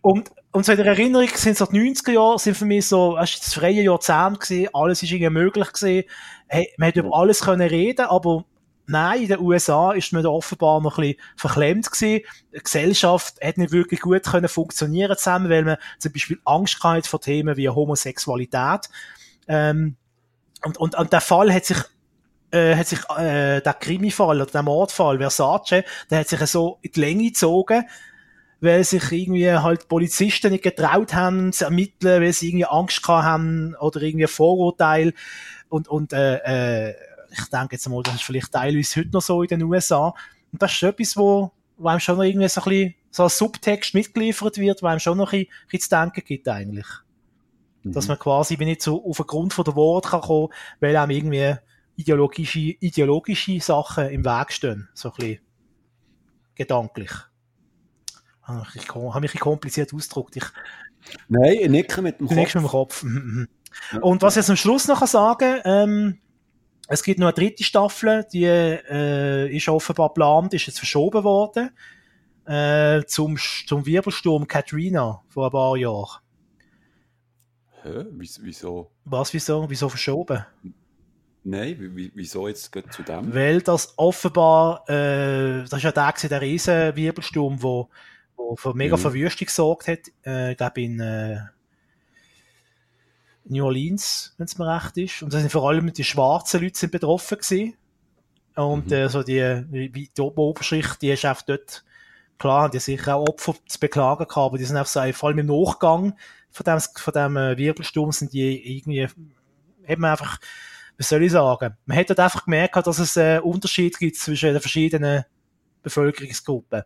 S3: und, und so in der Erinnerung sind so die 90er Jahre, sind für mich so, es das freie Jahrzehnt gewesen, alles ist irgendwie möglich gewesen. Hey, man hätte über alles können reden, aber nein, in den USA ist man da offenbar noch ein bisschen verklemmt gewesen. Die Gesellschaft hat nicht wirklich gut können funktionieren zusammen, weil man zum Beispiel Angst hatte vor Themen wie Homosexualität. Ähm, und, und, und der Fall hat sich äh, hat sich äh, der Krimi-Fall oder der Mordfall Versace, der hat sich so in die Länge gezogen, weil sich irgendwie halt Polizisten nicht getraut haben zu ermitteln, weil sie irgendwie Angst haben oder irgendwie Vorurteil und und äh, äh, ich denke jetzt mal, das ist vielleicht teilweise heute noch so in den USA. Und das ist etwas, wo, wo einem schon noch irgendwie so ein bisschen, so als Subtext mitgeliefert wird, wo einem schon noch ein bisschen, ein bisschen zu denken gibt eigentlich. Mhm. Dass man quasi nicht so auf den Grund von der Wort kann kommen, weil einem irgendwie ideologische, ideologische Sachen im Weg stehen. So ein bisschen gedanklich. Ich, habe mich kompliziert ausgedrückt. Ich,
S2: Nein, ich nicke mit dem
S3: Kopf. mit dem Kopf. Mhm, mhm. Und was ich jetzt am Schluss noch sagen kann, ähm, es gibt noch eine dritte Staffel, die äh, ist offenbar geplant, ist jetzt verschoben worden äh, zum, zum Wirbelsturm Katrina vor ein paar Jahren.
S2: Hä? Wieso?
S3: Was, wieso? Wieso verschoben?
S2: Nein, wieso jetzt zu dem?
S3: Weil das offenbar, äh, das ist ja der, der riesen Wirbelsturm, wo, wo für mega mhm. Verwüstung gesorgt hat. Äh, ich glaube in äh, New Orleans, wenn es mir recht ist. Und da sind vor allem die schwarzen Leute sind betroffen gewesen. Und mhm. äh, so die, die, die Oberschicht, die ist einfach dort, klar, die sicher auch Opfer zu beklagen gehabt, aber die sind einfach so, vor allem im Nachgang von dem, von dem äh, Wirbelsturm sind die irgendwie, man einfach, was soll ich sagen, man hat dort einfach gemerkt, dass es einen Unterschied gibt zwischen den verschiedenen Bevölkerungsgruppen.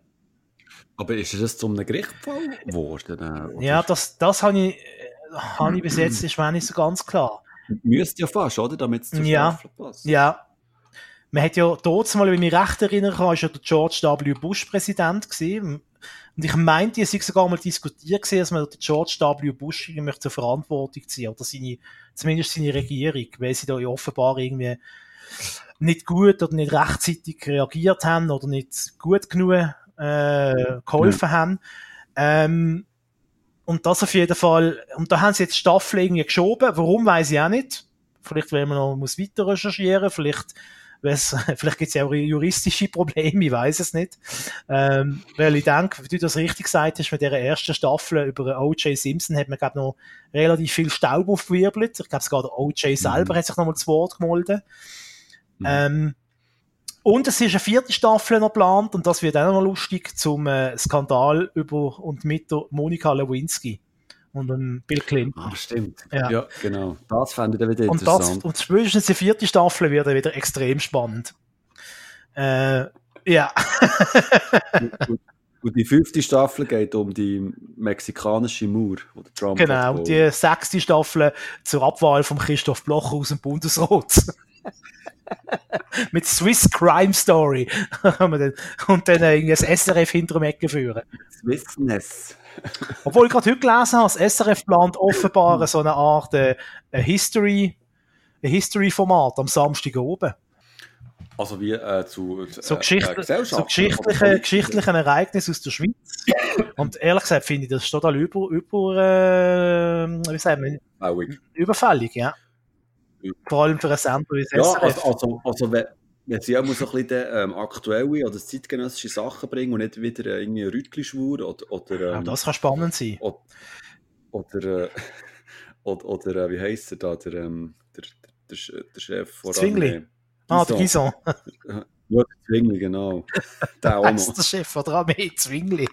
S2: Aber ist das zu einem Gerichtsfall geworden?
S3: Oder? Ja, das, das habe ich, habe ich bis jetzt ist mir nicht so ganz klar.
S2: Müsste ja fast, oder? Damit es zur
S3: ja, passt. Ja. Man hat ja dort mal, wenn ich mich recht erinnern kann, ist ja der George W. Bush Präsident gewesen. Und ich meinte, es sei sogar mal diskutiert gewesen, dass man den George W. Bush möchte zur Verantwortung ziehen, oder seine, zumindest seine Regierung, weil sie da ja offenbar irgendwie nicht gut oder nicht rechtzeitig reagiert haben oder nicht gut genug äh, geholfen mhm. haben. Ähm, und das auf jeden Fall, und da haben sie jetzt Staffel irgendwie geschoben. Warum, weiß ich auch nicht. Vielleicht, weil man noch muss weiter recherchieren, vielleicht, vielleicht gibt es ja auch juristische Probleme, ich weiß es nicht. Ähm, weil ich denke, wie du das richtig gesagt hast, mit dieser ersten Staffel über O.J. Simpson hat man, glaube noch relativ viel Staub aufgewirbelt. Ich glaube, sogar der O.J. selber mhm. hat sich nochmal zu Wort gemolden. Mhm. Ähm, und es ist eine vierte Staffel noch geplant und das wird auch noch lustig zum äh, Skandal über und mit der Monika Lewinsky und dem Bill Clinton.
S2: Ach, stimmt. Ja, ja genau. Das fände ich dann wieder und interessant.
S3: Das, und spätestens die vierte Staffel wird dann wieder extrem spannend. Äh, ja.
S2: und, und, die fünfte Staffel geht um die mexikanische Mauer, wo der Trump
S3: Genau, und die sechste Staffel zur Abwahl von Christoph Blocher aus dem Bundesrat. mit Swiss Crime Story. und dann irgendwie das SRF hinter dem Ecke führen.
S2: Swissness.
S3: Obwohl ich gerade heute gelesen habe, das SRF plant offenbar so eine Art äh, History, ein History-Format am Samstag oben.
S2: Also wie äh, zu
S3: äh, so, Geschichte, äh, so geschichtliche, geschichtlichen Ereignissen aus der Schweiz. Und ehrlich gesagt finde ich, das ist total über, über äh, wie sagen wir, überfällig, ja. Vor allem für einen Sender wie
S2: das Ja, also, also, also wenn sie auch so ein bisschen ähm, aktuelle oder zeitgenössische Sachen bringen und nicht wieder äh, irgendwie Rüttli-Schwur oder... oder
S3: ähm, ja, das kann spannend sein.
S2: Oder, oder, äh, oder, oder äh, wie heisst er da, der, ähm, der, der, der Chef
S3: von... Zwingli. Ah, der Gison.
S2: ja, der Zwingli, genau. Der auch
S3: noch. der Chef von der Armee, Zwingli.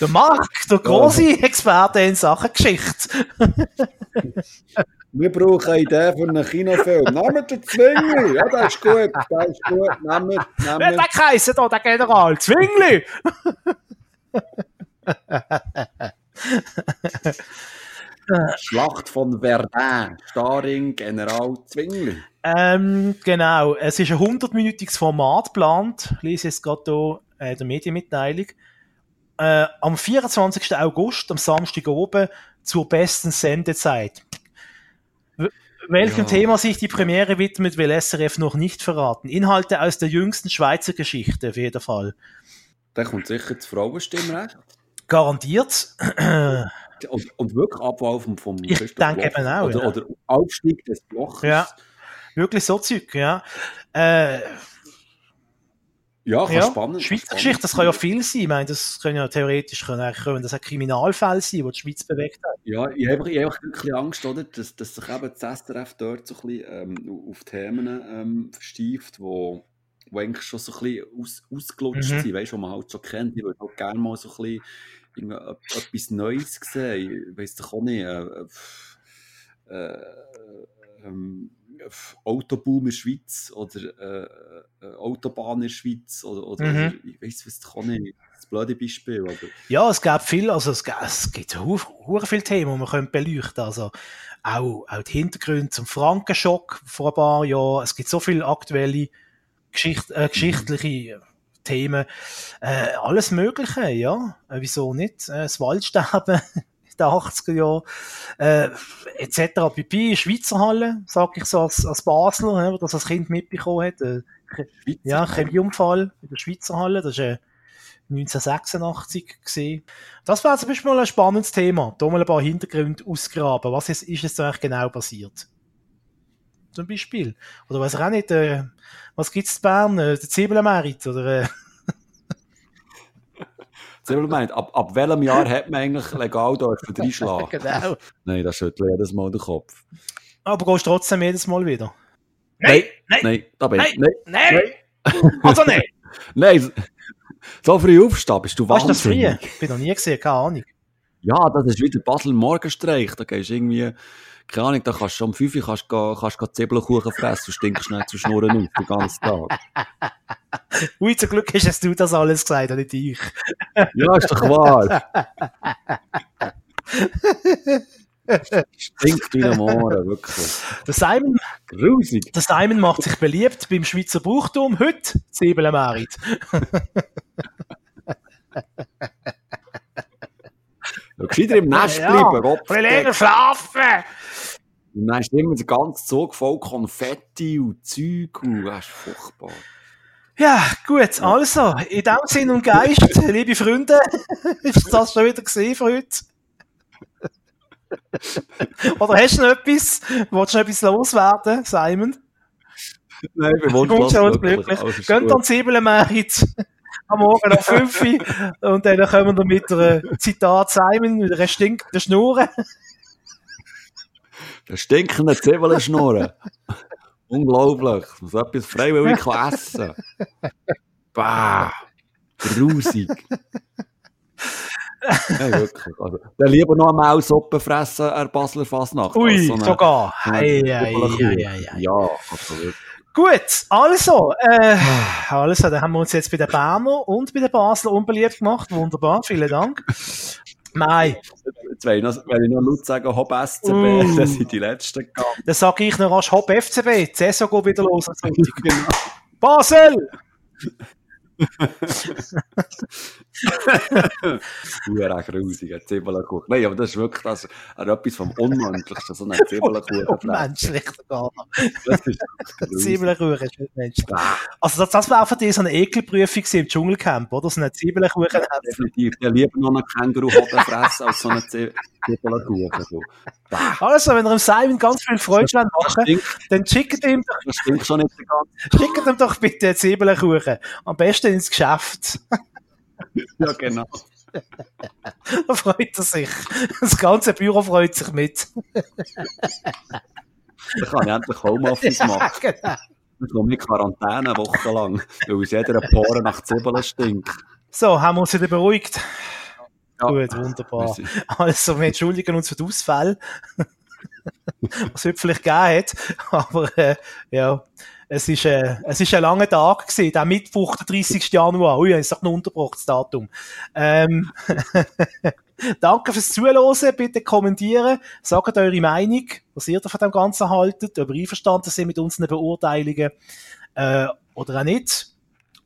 S3: Der Marc, der große Experte in Sachen Geschichte.
S2: Wir brauchen eine Idee von einem Kinofilm. Nehmen den Zwingli. Ja, das ist gut. Das ist gut. Nehmen wir. Nehmen wir.
S3: Der Kaiser da, der General. Zwingli.
S2: Schlacht von Verdun. Starring General Zwingli.
S3: Ähm, genau. Es ist ein 100-minütiges Format geplant. Ich lese jetzt gerade hier äh, der Medienmitteilung äh, am 24. August, am Samstag oben, zur besten Sendezeit. Welchem ja. Thema sich die Premiere widmet, will SRF noch nicht verraten. Inhalte aus der jüngsten Schweizer Geschichte, auf jeden Fall.
S2: Da kommt sicher das Frauenstimmrecht.
S3: Garantiert.
S2: Und, und wirklich Abwahl vom, vom
S3: Ich denke eben auch.
S2: Oder,
S3: ja.
S2: oder Aufstieg des Blochers.
S3: Ja, wirklich so Zeug, ja. Äh,
S2: ja, kann ja, spannend.
S3: Schweizer Geschichte, das kann ja viel sein. Ich meine, das können ja theoretisch können, können das ein Kriminalfall sein, die die Schweiz bewegt hat.
S2: Ja, ich habe, ich habe ein bisschen Angst, oder, dass, dass sich eben das SRF dort so ein bisschen ähm, auf Themen ähm, verstieft, wo, wo eigentlich schon so ein bisschen aus, ausgelutscht mhm. sind, weißt, wo man halt schon kennt. Ich würde auch gerne mal so ein bisschen etwas Neues sehen. Ich weiß doch auch nicht. Äh, äh, ähm, Autoboom in der Schweiz oder äh, äh, Autobahn in der Schweiz oder, oder,
S3: Mhm.
S2: oder ich weiß was kann ich das blöde Beispiel aber
S3: Ja, es gab viel, also es, es gibt hu- hure viele Themen, die man könnte beleuchten Also auch, auch die Hintergründe zum Frankenschock vor ein paar Jahren. Es gibt so viele aktuelle Geschicht, äh, geschichtliche Themen. Äh, alles Mögliche, ja. Äh, wieso nicht? Äh, das Waldsterben den 80er Jahren. Äh, etc. Pipi, Schweizer Halle, sag ich so als, als Basler, ja, der das als Kind mitbekommen hat. Äh, ja, Chemieunfall in der Schweizer Halle, das ist äh, 1986 gesehen. Das wäre zum Beispiel mal ein spannendes Thema. Da mal ein paar Hintergründe ausgraben. Was ist, ist jetzt eigentlich genau passiert? Zum Beispiel. Oder weiß ich auch nicht, äh, was gibt's in Bern? Äh, der Zwiebelmerit oder äh,
S2: Zwiebel meint, ab, ab welchem Jahr hat man eigentlich legal dürfen reinschlagen?
S3: genau.
S2: Nein, das schüttelt jedes Mal den Kopf.
S3: Aber gehst trotzdem jedes Mal wieder.
S2: Nein,
S3: nein,
S2: Nein, da bin ich.
S3: Nein.
S2: Nein,
S3: Nein! Also nein!
S2: nein, so früh aufstehen, bist du
S3: Was ist das früh?
S2: wahnsinnig.
S3: Bin noch nie gesehen, keine Ahnung.
S2: Ja, das ist wieder Basel Morgenstreich. Da gehst du irgendwie, keine Ahnung, da kannst du um 5 Uhr kannst, du- kannst du Zwiebelkuchen fressen und stinkst nicht zu Schnurren auf den ganzen Tag.
S3: Ui, zum Glück hast du das alles gesagt und nicht ich.
S2: Ja, ist doch wahr. Stinkt wie ein Mohren, wirklich.
S3: Der Simon,
S2: Grusig.
S3: der Simon macht sich beliebt beim Schweizer Buchturm. Heute Zwiebelmerit.
S2: Ja, gescheiter im Nest
S3: Ja,
S2: bleiben, Kopf.
S3: Ein bisschen länger schlafen!
S2: Und dann ist immer der ganze Zug voll Konfetti und Zeug und das ist furchtbar.
S3: Ja, gut, also, in dem Sinn und Geist, liebe Freunde, ist das schon wieder gesehen für heute? Oder hast du noch etwas? Wolltest du noch etwas loswerden, Simon?
S2: Nein, wir
S3: Ich bin schon glücklich. Geht an Zwiebelmerit am Morgen um 5 Uhr und dann kommen wir mit einem Zitat Simon, mit einer stinkenden Schnur.
S2: Der stinkende Zwiebelschnurren. Unglaublich. So etwas freiwillig essen. Bah. Grusig. Nein, wirklich. Also, dann lieber noch eine Maussuppe fressen der Basler Fasnacht.
S3: Ui,
S2: so eine-
S3: sogar.
S2: so eine
S3: Ei, ei,
S2: Zwiebelkuchen.
S3: ei, ei, ei.
S2: Ja, absolut.
S3: Gut, also, äh, also, dann haben wir uns jetzt bei den Berner und bei den Basler unbeliebt gemacht. Wunderbar, vielen Dank. Nein,
S2: Jetzt will ich noch, will ich noch laut sagen, Hop SCB,
S3: Uh.
S2: das sind die letzten gegangen.
S3: dann sage ich noch rasch Hopp FCB. Die Saison geht wieder los. Basel!
S2: Huere grusig, ein Zwiebelkuchen. Nein, aber das ist wirklich das, etwas vom Unmenschlichsten, so ein Zwiebelkuchen.
S3: Unmenschlich sogar.
S2: Das ist.
S3: Zwiebelkuchen ist nicht menschlich. Also das, das wäre für dich so eine Ekelprüfung im Dschungelcamp, oder? So eine Zwiebelkuchen.
S2: Definitiv. Ja, lieber noch einen Känguru-Hoden fressen als so einen Zwie- Zwiebelkuchen. So.
S3: Also, wenn ihr dem Simon ganz viel Freude
S2: das
S3: machen
S2: stinkt,
S3: dann schickt ihm, doch- schickt ihm doch bitte einen Zwiebelkuchen. Am besten ins Geschäft.
S2: Ja, genau.
S3: Da freut er sich. Das ganze Büro freut sich mit.
S2: Dann kann ich endlich Homeoffice machen.
S3: genau.
S2: Dann komme ich in Quarantäne wochenlang, weil aus jeder Pore nach Zwiebeln stinkt.
S3: So, haben wir uns wieder beruhigt.
S2: Ja.
S3: Gut, wunderbar. Also, wir entschuldigen uns für die Ausfälle, was es heute vielleicht gegeben hat. Aber äh, ja, es ist, äh, es ist ein langer Tag gewesen, der Mittwoch, der 30. Januar. Ui, ich sag noch unterbrochen, das Datum. Ähm, danke fürs Zuhören, bitte kommentieren, sagt eure Meinung, was ihr von dem Ganzen haltet, ob ihr einverstanden sind mit unseren Beurteilungen äh, oder auch nicht.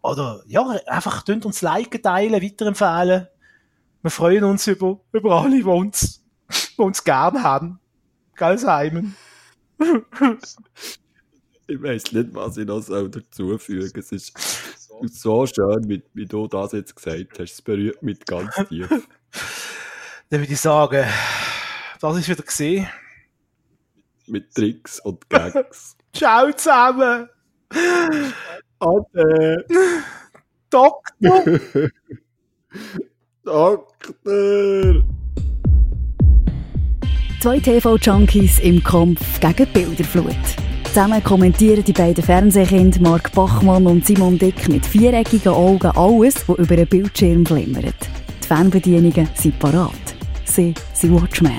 S3: Oder ja, einfach könnt uns liken, teilen, weiterempfehlen. Wir freuen uns über, über alle, die uns, die uns gern haben. Gell, Simon?
S2: Ich weiß nicht, was ich noch soll dazufügen soll. Es ist so schön, wie, wie du das jetzt gesagt hast. Es berührt mich ganz tief.
S3: Dann würde ich sagen, das ist wieder gesehen.
S2: Mit Tricks und Gags.
S3: Ciao zusammen!
S2: Ade!
S3: Doktor!
S2: Doktor!
S1: Zwei TV-Junkies im Kampf gegen Bilderflut. Zusammen kommentieren die beiden Fernsehkinder Mark Bachmann und Simon Dick mit viereckigen Augen alles, was über einen Bildschirm glimmert. Die Fernbedienungen sind parat. Sie sind Watchmen.